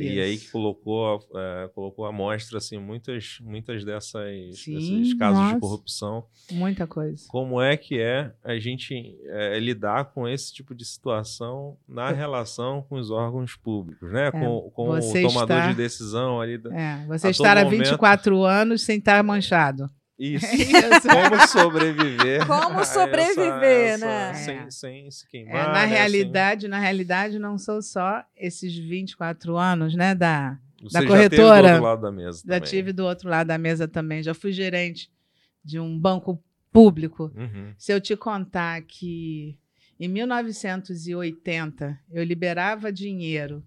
E aí que colocou, eh, colocou à mostra assim, muitas, muitas dessas, Sim, desses casos nossa. de corrupção. Muita coisa. Como é que é a gente eh, lidar com esse tipo de situação na relação com os órgãos públicos, né? com com o É, tomador está- de decisão ali. É, você estar há momento- 24 anos sem estar manchado. Isso. É isso. Como sobreviver. Como essa- sobreviver, essa- né? Sem, É. sem se É, queimar. na né? Sem- realidade, na realidade, não são só esses 24 anos, né, da, Você da já corretora. teve do outro lado da mesa. Já também. tive do outro lado da mesa também. Já fui gerente de um banco público. Uhum. Se eu te contar que em 1980 eu liberava dinheiro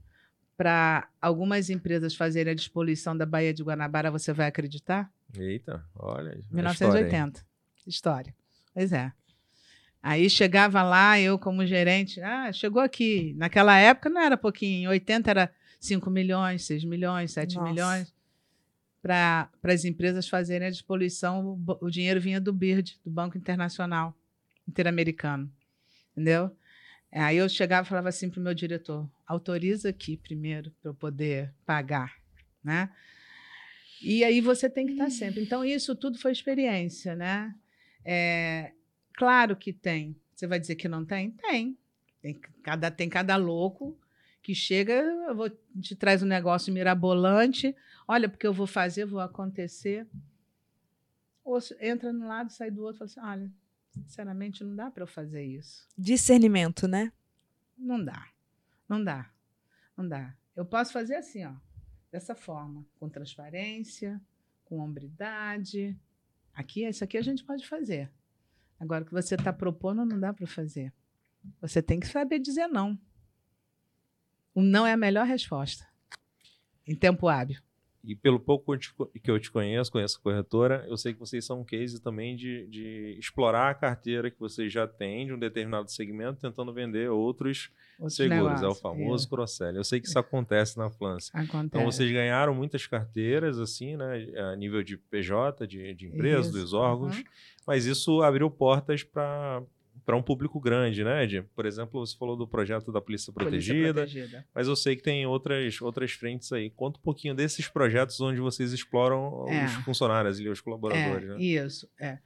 para algumas empresas fazerem a despoluição da Baía de Guanabara, você vai acreditar? Eita, olha. a história aí. 1980. História. Pois é. Aí chegava lá, eu como gerente, ah, chegou aqui. Naquela época não era pouquinho, em 80 era 5 milhões, 6 milhões, 7 Nossa. milhões. Para as empresas fazerem a despoluição, o, o dinheiro vinha do BIRD, do Banco Internacional Interamericano. Entendeu? Aí eu chegava e falava assim para o meu diretor: autoriza aqui primeiro para eu poder pagar. Né? E aí você tem que estar sempre. Então, isso tudo foi experiência, né? É, claro que tem. Você vai dizer que não tem? Tem. Tem cada, tem cada louco que chega, eu vou, te traz um negócio mirabolante. Olha, porque eu vou fazer, vou acontecer. Ou entra no lado, sai do outro, fala assim: olha, sinceramente, não dá para eu fazer isso. Discernimento, né? Não dá. Não dá. Não dá. Eu posso fazer assim, ó, dessa forma, com transparência, com hombridade. Aqui, isso aqui a gente pode fazer. Agora, o que você está propondo, não dá para fazer. Você tem que saber dizer não. O não é a melhor resposta. Em tempo hábil. E pelo pouco que eu te conheço, conheço a corretora, eu sei que vocês são um case também de, de explorar a carteira que vocês já têm de um determinado segmento, tentando vender outros Outros seguros. É o negócios. famoso cross-sell. Eu sei que isso acontece na Flância. É, acontece. Então vocês ganharam muitas carteiras, assim, né? A nível de PJ, de, de empresas, Isso, dos órgãos, uhum. mas isso abriu portas para para um público grande, né, Ed? Por exemplo, você falou do projeto da Polícia Polícia Protegida, protegida. mas eu sei que tem outras, outras frentes aí. Conta um pouquinho desses projetos onde vocês exploram É. os funcionários e os colaboradores, É, né? Isso, é.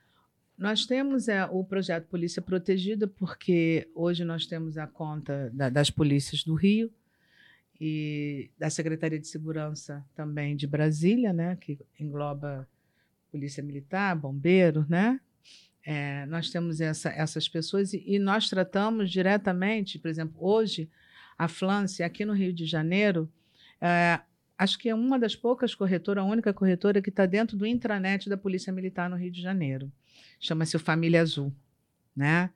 Nós temos é, o projeto Polícia Protegida, porque hoje nós temos a conta da- das polícias do Rio e da Secretaria de Segurança também de Brasília, né, que engloba Polícia Militar, Bombeiros, né? É, nós temos essa- essas pessoas e, e nós tratamos diretamente, por exemplo, hoje, a Flância, aqui no Rio de Janeiro, é, acho que é uma das poucas corretoras, a única corretora que está dentro do intranet da Polícia Militar no Rio de Janeiro. Chama-se Família Azul. Né?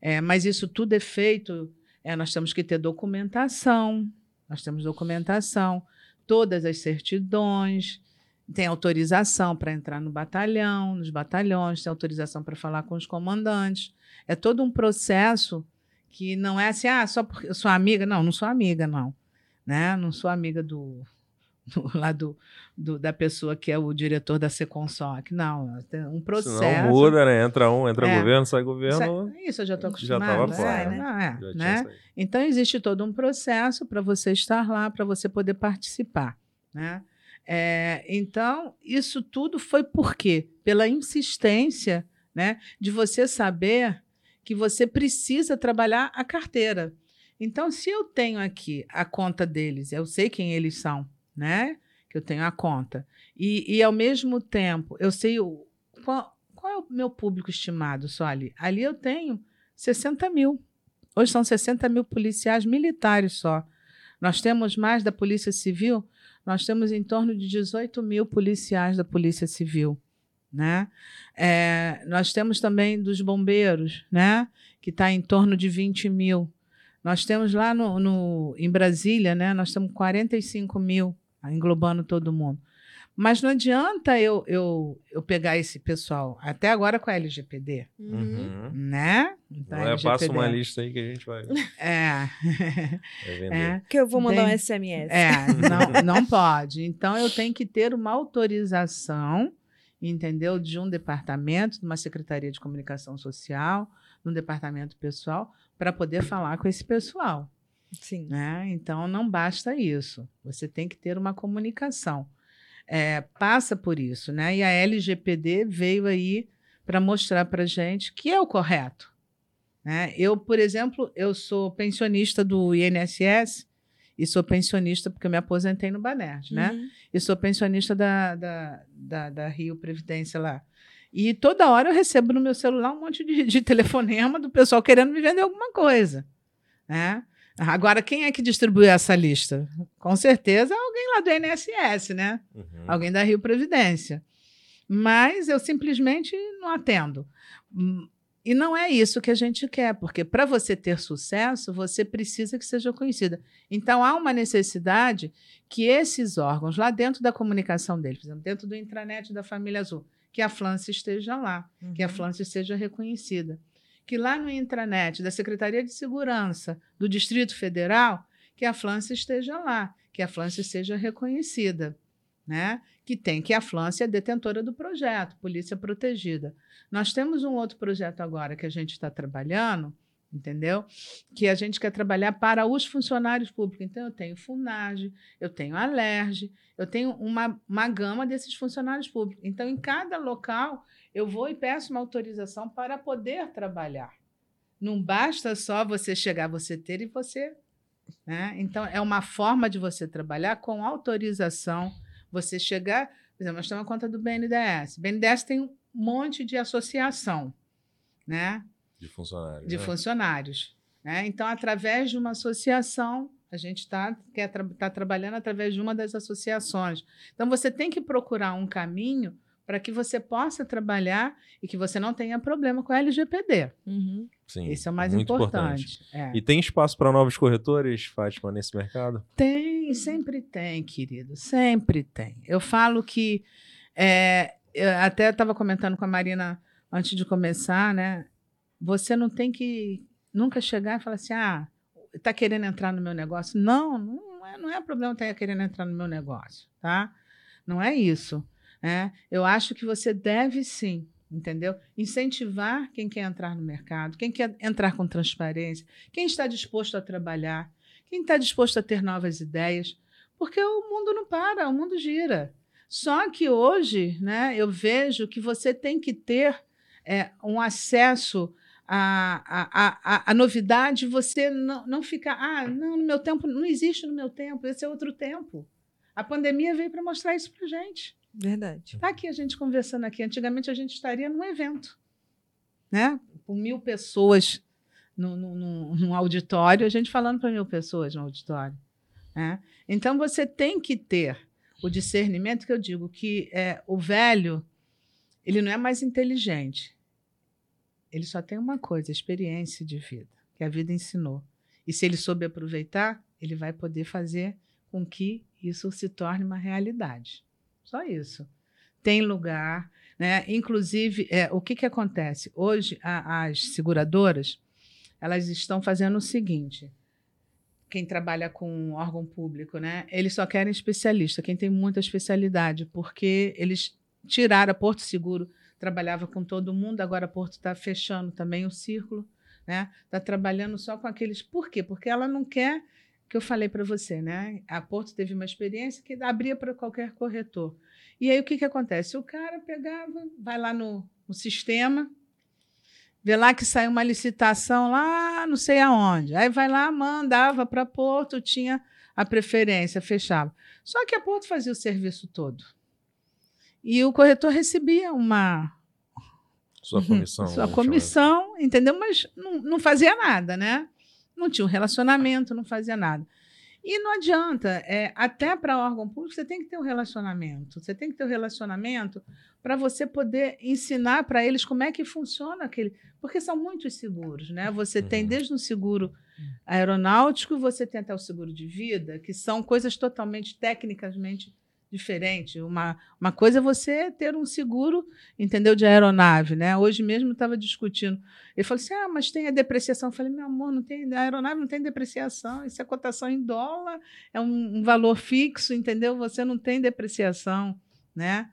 É, mas isso tudo é feito, nós temos que ter documentação, nós temos documentação, todas as certidões, tem autorização para entrar no batalhão, nos batalhões, tem autorização para falar com os comandantes. É todo um processo que não é assim, ah, só porque eu sou amiga. Não, não sou amiga, não. Né? Não sou amiga do, do lá do, do, da pessoa que é o diretor da Seconsoc. Não, tem um processo. Não muda, né? Entra um, entra é. governo, sai governo. Isso, eu já estou acostumada. Já estava fora. né? é, né? Então, existe todo um processo para você estar lá, para você poder participar. Né? É, então, isso tudo foi por quê? Pela insistência né, de você saber que você precisa trabalhar a carteira. Então, se eu tenho aqui a conta deles, eu sei quem eles são, né? Que eu tenho a conta. E, e ao mesmo tempo, eu sei o, qual, qual é o meu público estimado só ali. Ali eu tenho 60 mil. Hoje são 60 mil policiais militares só. Nós temos mais da Polícia Civil, nós temos em torno de 18 mil policiais da Polícia Civil. Né? É, nós temos também dos bombeiros, né? que está em torno de 20 mil. Nós temos lá no, no, em Brasília, né? nós temos 45 mil, englobando todo mundo. Mas não adianta eu, eu, eu pegar esse pessoal, até agora com a LGPD, uhum. né? Então, é, passa uma lista aí que a gente vai, é. vai é. Que eu vou mandar Tem, um SMS. É, não, não pode. Então, eu tenho que ter uma autorização, entendeu? De um departamento, de uma secretaria de comunicação social, de um departamento pessoal, para poder falar com esse pessoal. Sim. Né? Então, não basta isso. Você tem que ter uma comunicação é, passa por isso, né? E a LGPD veio aí para mostrar para gente que é o correto. Né? Eu, por exemplo, eu sou pensionista do INSS e sou pensionista porque eu me aposentei no Banerj, né? Uhum. E sou pensionista da, da, da, da, Rio Previdência lá. E toda hora eu recebo no meu celular um monte de, de telefonema do pessoal querendo me vender alguma coisa, né? Agora, quem é que distribui essa lista? Com certeza alguém lá do INSS, né? Uhum. Alguém da Rio Previdência. Mas eu simplesmente não atendo. E não é isso que a gente quer, porque para você ter sucesso, você precisa que seja conhecida. Então, há uma necessidade que esses órgãos, lá dentro da comunicação deles, por exemplo, dentro do intranet da Família Azul, que a Flance esteja lá, uhum. que a uhum. Flance seja reconhecida que lá no intranet da Secretaria de Segurança do Distrito Federal, que a Flância esteja lá, que a Flância seja reconhecida, né? Que tem que a Flância é detentora do projeto, Polícia Protegida. Nós temos um outro projeto agora que a gente está trabalhando, entendeu? Que a gente quer trabalhar para os funcionários públicos. Então, eu tenho FUNAGE, eu tenho ALERJ, eu tenho uma, uma gama desses funcionários públicos. Então, em cada local, eu vou e peço uma autorização para poder trabalhar. Não basta só você chegar, você ter e você. Né? Então, é uma forma de você trabalhar com autorização. Você chegar, por exemplo, nós temos a conta do BNDES. O BNDES tem um monte de associação, né? De funcionários. De né? funcionários. Né? Então, através de uma associação, a gente está tá trabalhando através de uma das associações. Então, você tem que procurar um caminho para que você possa trabalhar e que você não tenha problema com a LGPD. Uhum. Sim, Isso é o mais importante. importante. É. E tem espaço para novos corretores, Fátima, nesse mercado? Tem, sempre tem, querido, sempre tem. Eu falo que é, eu até estava comentando com a Marina antes de começar, né? Você não tem que nunca chegar e falar assim, ah, está querendo entrar no meu negócio? Não, não é, não é problema estar querendo entrar no meu negócio, tá? Não é isso. É, eu acho que você deve sim, entendeu? Incentivar quem quer entrar no mercado, quem quer entrar com transparência, quem está disposto a trabalhar, quem está disposto a ter novas ideias, porque o mundo não para, o mundo gira. Só que hoje, né, eu vejo que você tem que ter é, um acesso à, à, à, à, novidade, você não, não ficar, ah, não, no meu tempo, não existe no meu tempo, esse é outro tempo. A pandemia veio para mostrar isso para gente. Verdade. Está aqui a gente conversando aqui. Antigamente a gente estaria num evento, né? Com mil pessoas num auditório, a gente falando para mil pessoas no auditório. Né? Então você tem que ter o discernimento que eu digo que é, o velho ele não é mais inteligente. Ele só tem uma coisa, experiência de vida, que a vida ensinou. E se ele souber aproveitar, ele vai poder fazer com que isso se torne uma realidade. Só isso. Tem lugar, né? Inclusive, é, o que, que acontece? Hoje, a, as seguradoras elas estão fazendo o seguinte: quem trabalha com órgão público, né? Eles só querem especialista, quem tem muita especialidade, porque eles tiraram a Porto Seguro, trabalhava com todo mundo, agora a Porto está fechando também o círculo, né? Está trabalhando só com aqueles. Por quê? Porque ela não quer que eu falei para você, né? A Porto teve uma experiência que abria para qualquer corretor. E aí o que, que acontece? O cara pegava, vai lá no, no sistema, Vê lá que saiu uma licitação lá, não sei aonde. Aí vai lá, mandava para Porto, tinha a preferência, fechava. Só que a Porto fazia o serviço todo. E o corretor recebia uma. Sua comissão. Sua comissão, entendeu? Mas não, não fazia nada, né? Não tinha um relacionamento, não fazia nada. E não adianta, é, até para órgão público você tem que ter um relacionamento. Você tem que ter um relacionamento para você poder ensinar para eles como é que funciona aquele. Porque são muitos seguros, né? Você uhum. tem desde um seguro aeronáutico, você tem até o seguro de vida, que são coisas totalmente tecnicamente diferente. Uma, uma coisa é você ter um seguro, entendeu, de aeronave, né? Hoje mesmo estava discutindo. Ele falou assim: ah, mas tem a depreciação. Eu falei, meu amor, não tem, a aeronave não tem depreciação, isso é cotação em dólar, é um, um valor fixo, entendeu? Você não tem depreciação, né?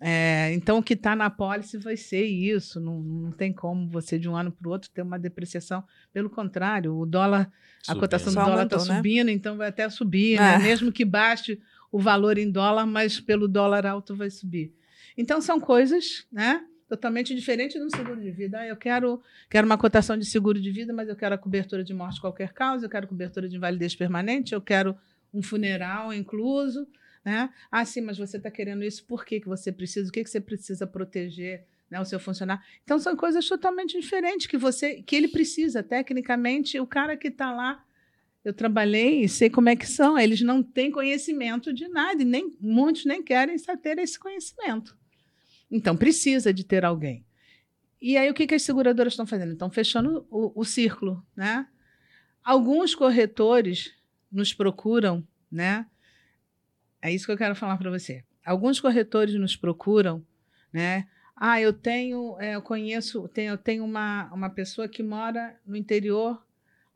É, então, o que está na pólice vai ser isso. Não, não tem como você, de um ano para o outro, ter uma depreciação. Pelo contrário, o dólar, subindo. a cotação do dólar está né? subindo, então vai até subir, né? é. né? mesmo que baixe o valor em dólar, mas pelo dólar alto vai subir. Então, são coisas né, totalmente diferentes do seguro de vida. Ah, eu quero, quero uma cotação de seguro de vida, mas eu quero a cobertura de morte qualquer causa, eu quero cobertura de invalidez permanente, eu quero um funeral incluso. Né? Ah, sim, mas você está querendo isso, por que, que você precisa? O que, que você precisa proteger? Né, o seu funcionário. Então são coisas totalmente diferentes que você que ele precisa tecnicamente. O cara que está lá eu trabalhei e sei como é que são. Eles não têm conhecimento de nada, e nem, muitos nem querem ter esse conhecimento. Então, precisa de ter alguém. E aí, o que, que as seguradoras estão fazendo? Estão fechando o, o círculo. Né? Alguns corretores nos procuram, né? É isso que eu quero falar para você. Alguns corretores nos procuram, né? Ah, eu tenho, é, eu conheço, tenho, eu tenho uma, uma pessoa que mora no interior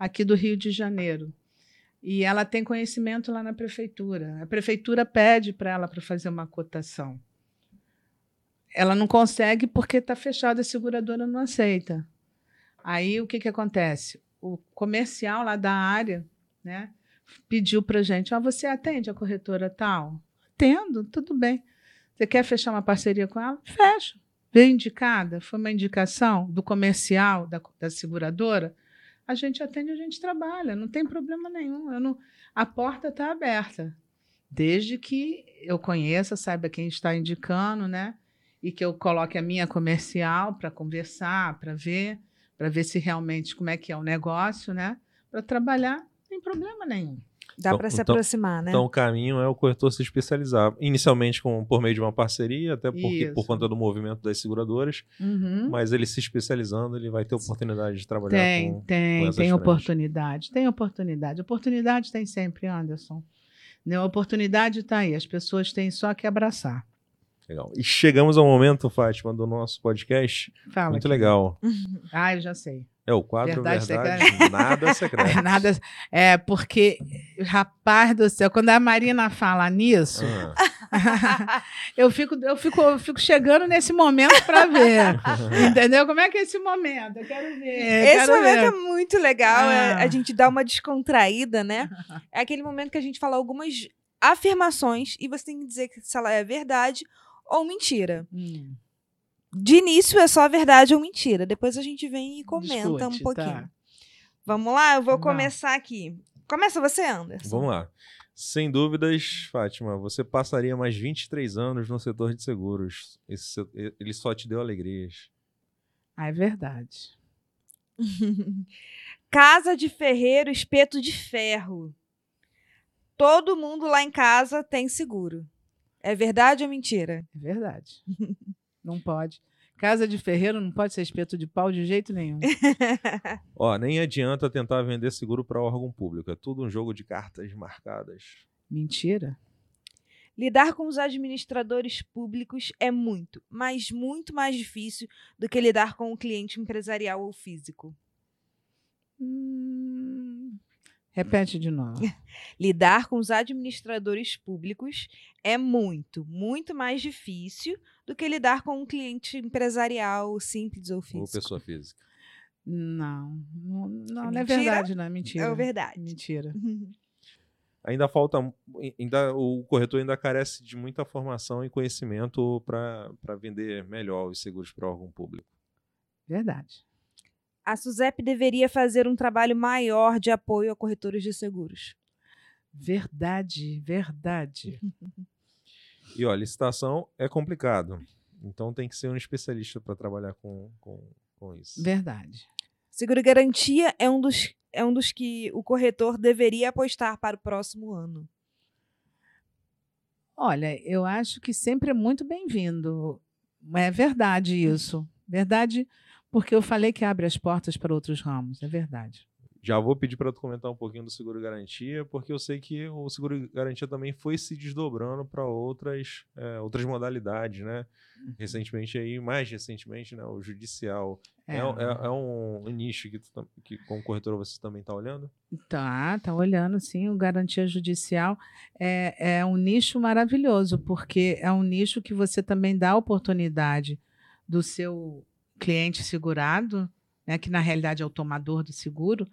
aqui do Rio de Janeiro. E ela tem conhecimento lá na prefeitura. A prefeitura pede para ela para fazer uma cotação. Ela não consegue porque está fechada, a seguradora não aceita. Aí o que, que acontece? O comercial lá da área né, pediu para a gente: ah, você atende a corretora tal? Atendo, tudo bem. Você quer fechar uma parceria com ela? Fecha. Veio indicada, foi uma indicação do comercial da, da seguradora a gente atende, a gente trabalha, não tem problema nenhum. Eu não, a porta está aberta, desde que eu conheça, saiba quem está indicando, né? E que eu coloque a minha comercial para conversar, para ver, para ver se realmente como é que é o negócio, né? Para trabalhar, não tem problema nenhum. Dá então, para se então, aproximar, né? Então o caminho é o corretor se especializar, inicialmente com, por meio de uma parceria, até porque, por conta do movimento das seguradoras, uhum. mas ele se especializando, ele vai ter oportunidade de trabalhar tem, com Tem, com tem oportunidade, tem oportunidade. Oportunidade tem sempre, Anderson. A oportunidade está aí, as pessoas têm só que abraçar. Legal. E chegamos ao momento, Fátima, do nosso podcast. Fala Muito aqui. legal. ah, eu já sei. É o quadro Verdade, verdade secreta. nada secreto. É, nada, é, porque, rapaz do céu, quando a Marina fala nisso, ah. eu, fico, eu, fico, eu fico chegando nesse momento para ver. entendeu? Como é que é esse momento? Eu quero ver. Esse quero momento ver. é muito legal. É, a gente dá uma descontraída, né? É aquele momento que a gente fala algumas afirmações e você tem que dizer se ela é verdade ou mentira. Hum de início é só verdade ou mentira. Depois a gente vem e comenta Discute, um pouquinho. Tá. Vamos lá, eu vou Vamos começar lá. aqui. Começa você, Anderson. Vamos lá. Sem dúvidas, Fátima, você passaria mais 23 anos no setor de seguros. Esse, ele só te deu alegrias. Ah, é verdade. Casa de ferreiro, espeto de ferro. todo mundo lá em casa tem seguro. É verdade ou mentira? É verdade. não pode. Casa de ferreiro não pode ser espeto de pau de jeito nenhum. Ó, nem adianta tentar vender seguro para órgão público. É tudo um jogo de cartas marcadas. Mentira. Lidar com os administradores públicos é muito, mas muito mais difícil do que lidar com o cliente empresarial ou físico. Hum, repete de novo. Lidar com os administradores públicos é muito, muito mais difícil do que lidar com um cliente empresarial simples ou físico. Ou pessoa física. Não, não, não, não é verdade, não é mentira. É verdade. Mentira. Ainda falta, ainda o corretor ainda carece de muita formação e conhecimento para vender melhor os seguros para órgão público. Verdade. A SUSEP deveria fazer um trabalho maior de apoio a corretores de seguros. Verdade, verdade. E ó, licitação é complicado. Então tem que ser um especialista para trabalhar com, com, com isso. Verdade. Seguro garantia é um dos é um dos que o corretor deveria apostar para o próximo ano. Olha, eu acho que sempre é muito bem-vindo. É verdade isso. Verdade, porque eu falei que abre as portas para outros ramos. É verdade. Já vou pedir para tu comentar um pouquinho do seguro garantia, porque eu sei que o seguro garantia também foi se desdobrando para outras, é, outras modalidades, né? Uhum. Recentemente aí, mais recentemente, né, o judicial. É, é, é, é um, nicho que, tu, que como corretora você também está olhando? Tá, tá olhando sim. O garantia judicial é, é um nicho maravilhoso, porque é um nicho que você também dá oportunidade do seu cliente segurado né, que na realidade é o tomador do seguro,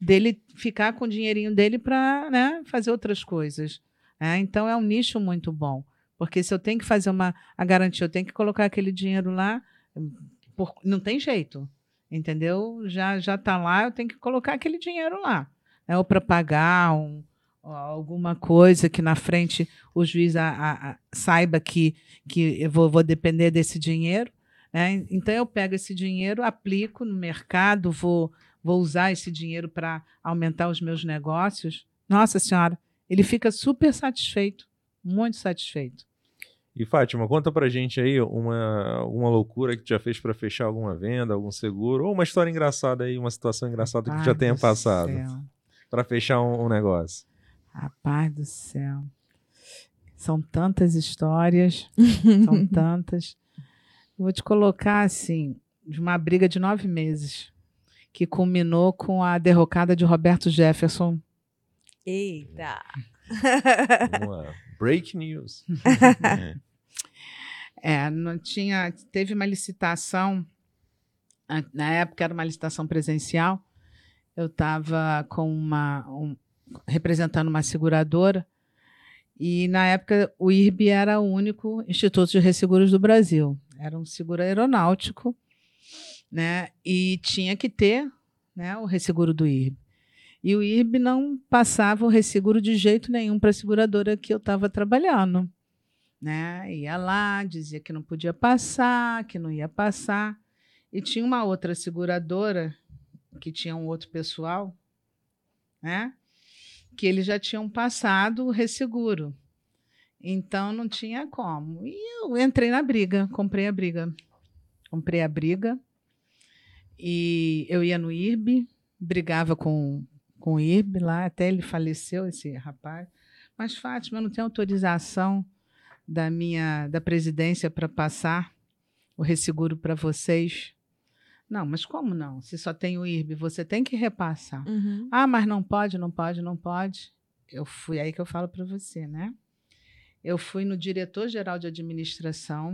dele ficar com o dinheirinho dele para né, fazer outras coisas. Né? Então é um nicho muito bom. Porque se eu tenho que fazer uma a garantia, eu tenho que colocar aquele dinheiro lá, por, não tem jeito. Entendeu? Já já está lá, eu tenho que colocar aquele dinheiro lá. Né? Ou para pagar um, alguma coisa que na frente o juiz a, a, a, saiba que, que eu vou, vou depender desse dinheiro. Né? Então, eu pego esse dinheiro, aplico no mercado, vou, vou usar esse dinheiro para aumentar os meus negócios. Nossa Senhora, ele fica super satisfeito, muito satisfeito. E Fátima, conta pra gente aí uma, uma loucura que tu já fez para fechar alguma venda, algum seguro, ou uma história engraçada aí, uma situação engraçada que tu já tenha passado para fechar um, um negócio. Rapaz do céu. São tantas histórias, são tantas. Vou te colocar assim, de uma briga de nove meses, que culminou com a derrocada de Roberto Jefferson. Eita! Uma break news. é, não tinha. Teve uma licitação, na época era uma licitação presencial. Eu estava com uma. Um, representando uma seguradora. E na época o IRB era o único Instituto de Resseguros do Brasil era um seguro aeronáutico, né? E tinha que ter, né, o resseguro do IRB. E o IRB não passava o resseguro de jeito nenhum para a seguradora que eu estava trabalhando, né? Ia lá, dizia que não podia passar, que não ia passar. E tinha uma outra seguradora que tinha um outro pessoal, né? Que eles já tinham passado o resseguro. Então não tinha como. E eu entrei na briga, comprei a briga. Comprei a briga. E eu ia no IRB, brigava com, com o IRB lá, até ele faleceu, esse rapaz. Mas, Fátima, eu não tenho autorização da minha da presidência para passar o resseguro para vocês. Não, mas como não? Se só tem o IRB, você tem que repassar. Uhum. Ah, mas não pode, não pode, não pode. Eu fui aí que eu falo para você, né? Eu fui no diretor-geral de administração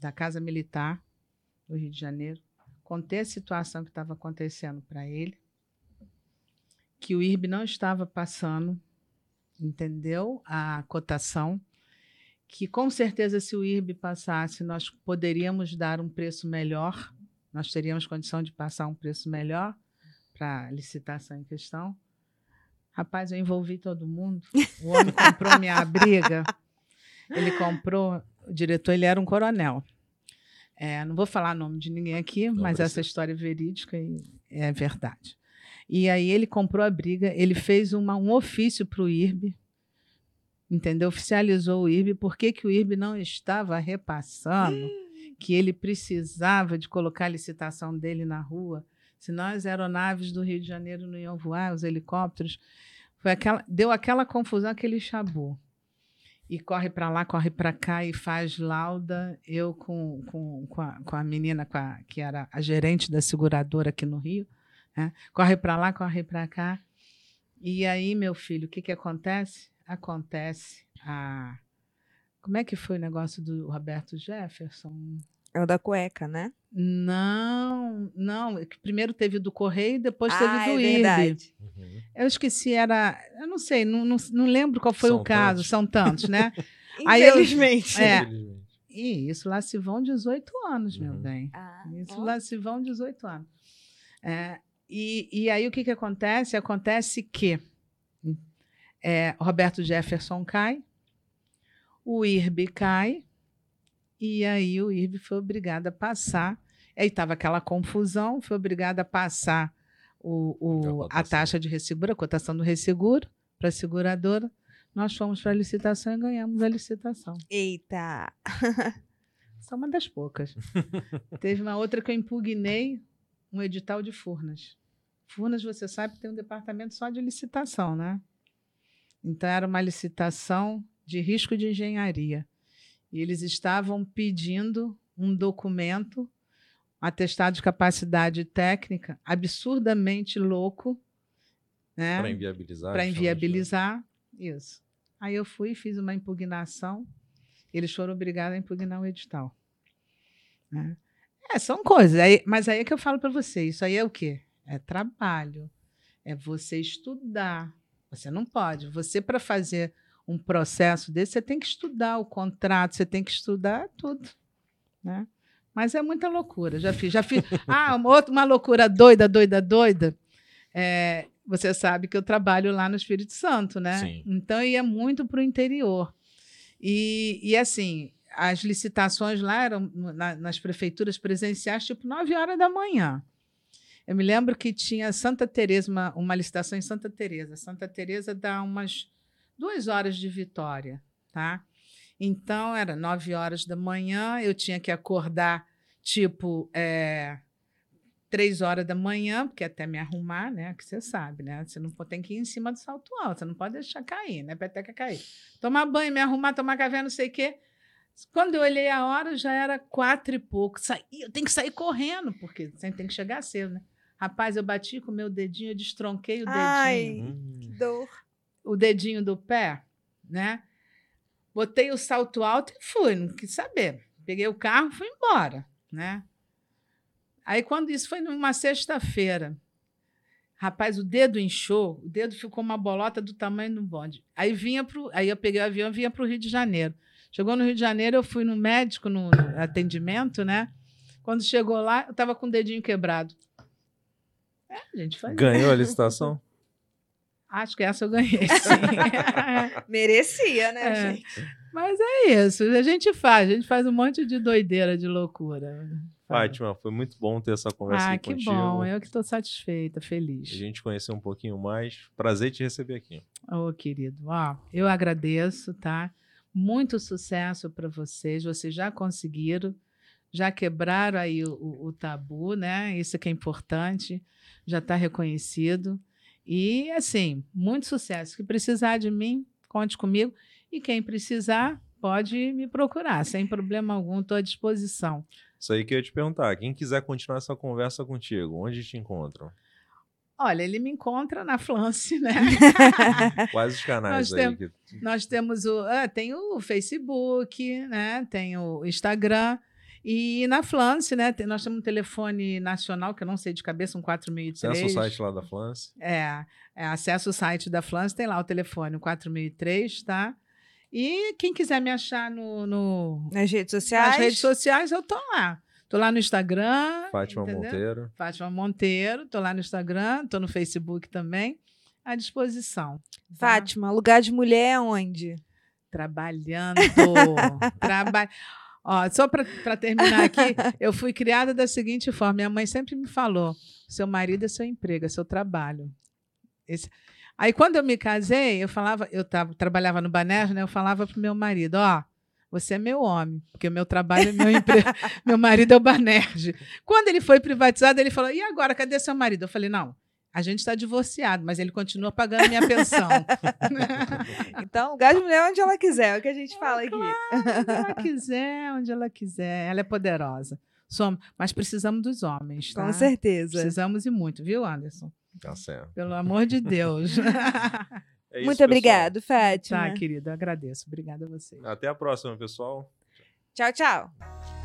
da Casa Militar do Rio de Janeiro, contei a situação que estava acontecendo para ele, que o IRB não estava passando, entendeu? A cotação, que com certeza se o IRB passasse, nós poderíamos dar um preço melhor, nós teríamos condição de passar um preço melhor para a licitação em questão. Rapaz, eu envolvi todo mundo. O homem comprou minha briga. Ele comprou, o diretor ele era um coronel. É, não vou falar o nome de ninguém aqui, não mas essa história é verídica e é verdade. E aí ele comprou a briga, ele fez uma, um ofício para o IRB, entendeu? Oficializou o IRB. Por que, que o IRB não estava repassando que ele precisava de colocar a licitação dele na rua? Senão as aeronaves do Rio de Janeiro não iam voar, os helicópteros. Foi aquela, deu aquela confusão, aquele chabu. E corre para lá, corre para cá e faz lauda. Eu com, com, com, a, com a menina com a, que era a gerente da seguradora aqui no Rio. Né? Corre para lá, corre para cá. E aí, meu filho, o que, que acontece? Acontece a. Como é que foi o negócio do Roberto Jefferson? É o da cueca, né? Não, não. é que Primeiro teve o do Correio, depois teve ah, do é IRB. verdade. Uhum. Eu esqueci, era. Eu não sei, não, não, não lembro qual foi São o caso, tantos. são tantos, né? Aí eu- Infelizmente. É. Infelizmente. E isso lá se vão 18 anos, meu Uhum. bem. Ah, Isso ó. lá se vão 18 anos. É, e, e aí o que, que acontece? Acontece que é, Roberto Jefferson cai, o IRB cai, e aí o IRB foi obrigado a passar. Aí estava aquela confusão, foi obrigado a passar o, o- A a taxa de resseguro, a cotação do resseguro para a seguradora. Nós fomos para a licitação e ganhamos a licitação. Eita. Só uma das poucas. Teve uma outra que eu impugnei, um edital de Furnas. Furnas, você sabe, tem um departamento só de licitação, né? Então, era uma licitação de risco de engenharia. E eles estavam pedindo um documento, um atestado de capacidade técnica, absurdamente louco, né? Para inviabilizar. para de- inviabilizar isso. Aí eu fui e fiz uma impugnação. Eles foram obrigados a impugnar o edital. né? É, são coisas. Aí- mas aí é que eu falo para você: isso aí é o quê? É trabalho. É você estudar. Você não pode. Você, para fazer um processo desse, você tem que estudar o contrato, você tem que estudar tudo. Né? Mas é muita loucura. Já fiz. Já fiz. Ah, uma, outra, uma loucura doida, doida, doida. É, você sabe que eu trabalho lá no Espírito Santo, né? Sim. Então eu ia muito para o interior. E, e assim, as licitações lá eram na- nas prefeituras presenciais, tipo 9 horas da manhã. Eu me lembro que tinha Santa Teresa, uma, uma licitação em Santa Teresa. Santa Teresa dá umas duas horas de vitória, tá? Então, era 9 horas da manhã, eu tinha que acordar, tipo, é, três horas da manhã, porque até me arrumar, né? Que você sabe, né? Você não pode- tem que ir em cima do salto alto, você não pode deixar cair, né? Peteca cair. Tomar banho, me arrumar, tomar café, não sei o quê. Quando eu olhei a hora, já era quatro e pouco. Saí, eu tenho que sair correndo, porque sempre tem que chegar cedo, né? Rapaz, eu bati com o meu dedinho, eu destronquei o dedinho Ai, Hum. que dor. O dedinho do pé, né? Botei o salto alto e fui, não quis saber. Peguei o carro e fui embora, né? Aí quando isso foi numa sexta-feira, rapaz, o dedo inchou, o dedo ficou uma bolota do tamanho do bonde. Aí vinha pro, aí eu peguei o avião e vinha para o Rio de Janeiro. Chegou no Rio de Janeiro, eu fui no médico no, no atendimento, né? Quando chegou lá, eu estava com o dedinho quebrado. É, gente, faz Ganhou a licitação? Acho que essa eu ganhei, sim. Merecia, né, É. gente? Mas é isso, a gente faz, a gente faz um monte de doideira, de loucura. Fátima, foi muito bom ter essa conversa Ah, aqui que contigo. bom, eu que estou satisfeita, A feliz. gente conhecer um pouquinho mais. Prazer te receber aqui. Ô, querido, ó, eu agradeço, tá? Muito sucesso para vocês, vocês já conseguiram, já quebraram aí o, o- o tabu, né? Isso que é importante, já está reconhecido. E, assim, muito sucesso. Se precisar de mim, conte comigo. E quem precisar, pode me procurar, sem problema algum, estou à disposição. Isso aí que eu ia te perguntar. Quem quiser continuar essa conversa contigo, onde te encontram? Olha, ele me encontra na Flance, né? Quais os canais Nós aí? temos- Que... Nós temos o. ah, tem o Facebook, né? Tem o Instagram. E na Flance, né? tem- nós temos um telefone nacional, que eu não sei de cabeça, um 4003. Acessa o site lá da Flance. É, é, acessa o site da Flance, tem lá o telefone, o 4003, tá? E quem quiser me achar no, no- Nas redes sociais. nas redes sociais, eu tô lá. Tô lá no Instagram. Fátima entendeu? Monteiro. Fátima Monteiro, tô lá no Instagram, tô no Facebook também, à disposição. tá? Fátima, lugar de mulher é onde? Trabalhando. Traba... Ó, só para terminar aqui, eu fui criada da seguinte forma: minha mãe sempre me falou: seu marido é seu emprego, é seu trabalho. Esse... Aí, quando eu me casei, eu falava, eu tava, trabalhava no Banerj, né? Eu falava pro meu marido, ó, você é meu homem, porque o meu trabalho é meu emprego. meu marido é o Banerj. Quando ele foi privatizado, ele falou: e agora, cadê seu marido? Eu falei: não, a gente está divorciado, mas ele continua pagando minha pensão. então, gás mulher onde ela quiser, é o que a gente fala aqui. onde ela quiser, onde ela quiser. Ela é poderosa. Somos, mas precisamos dos homens. Tá? Com certeza. Precisamos e muito, viu, Anderson? Tá certo. Pelo amor de Deus. É isso, Muito pessoal. obrigado, Fátima. tá, querido, eu agradeço. Obrigada a você. Até a próxima, pessoal. Tchau, tchau.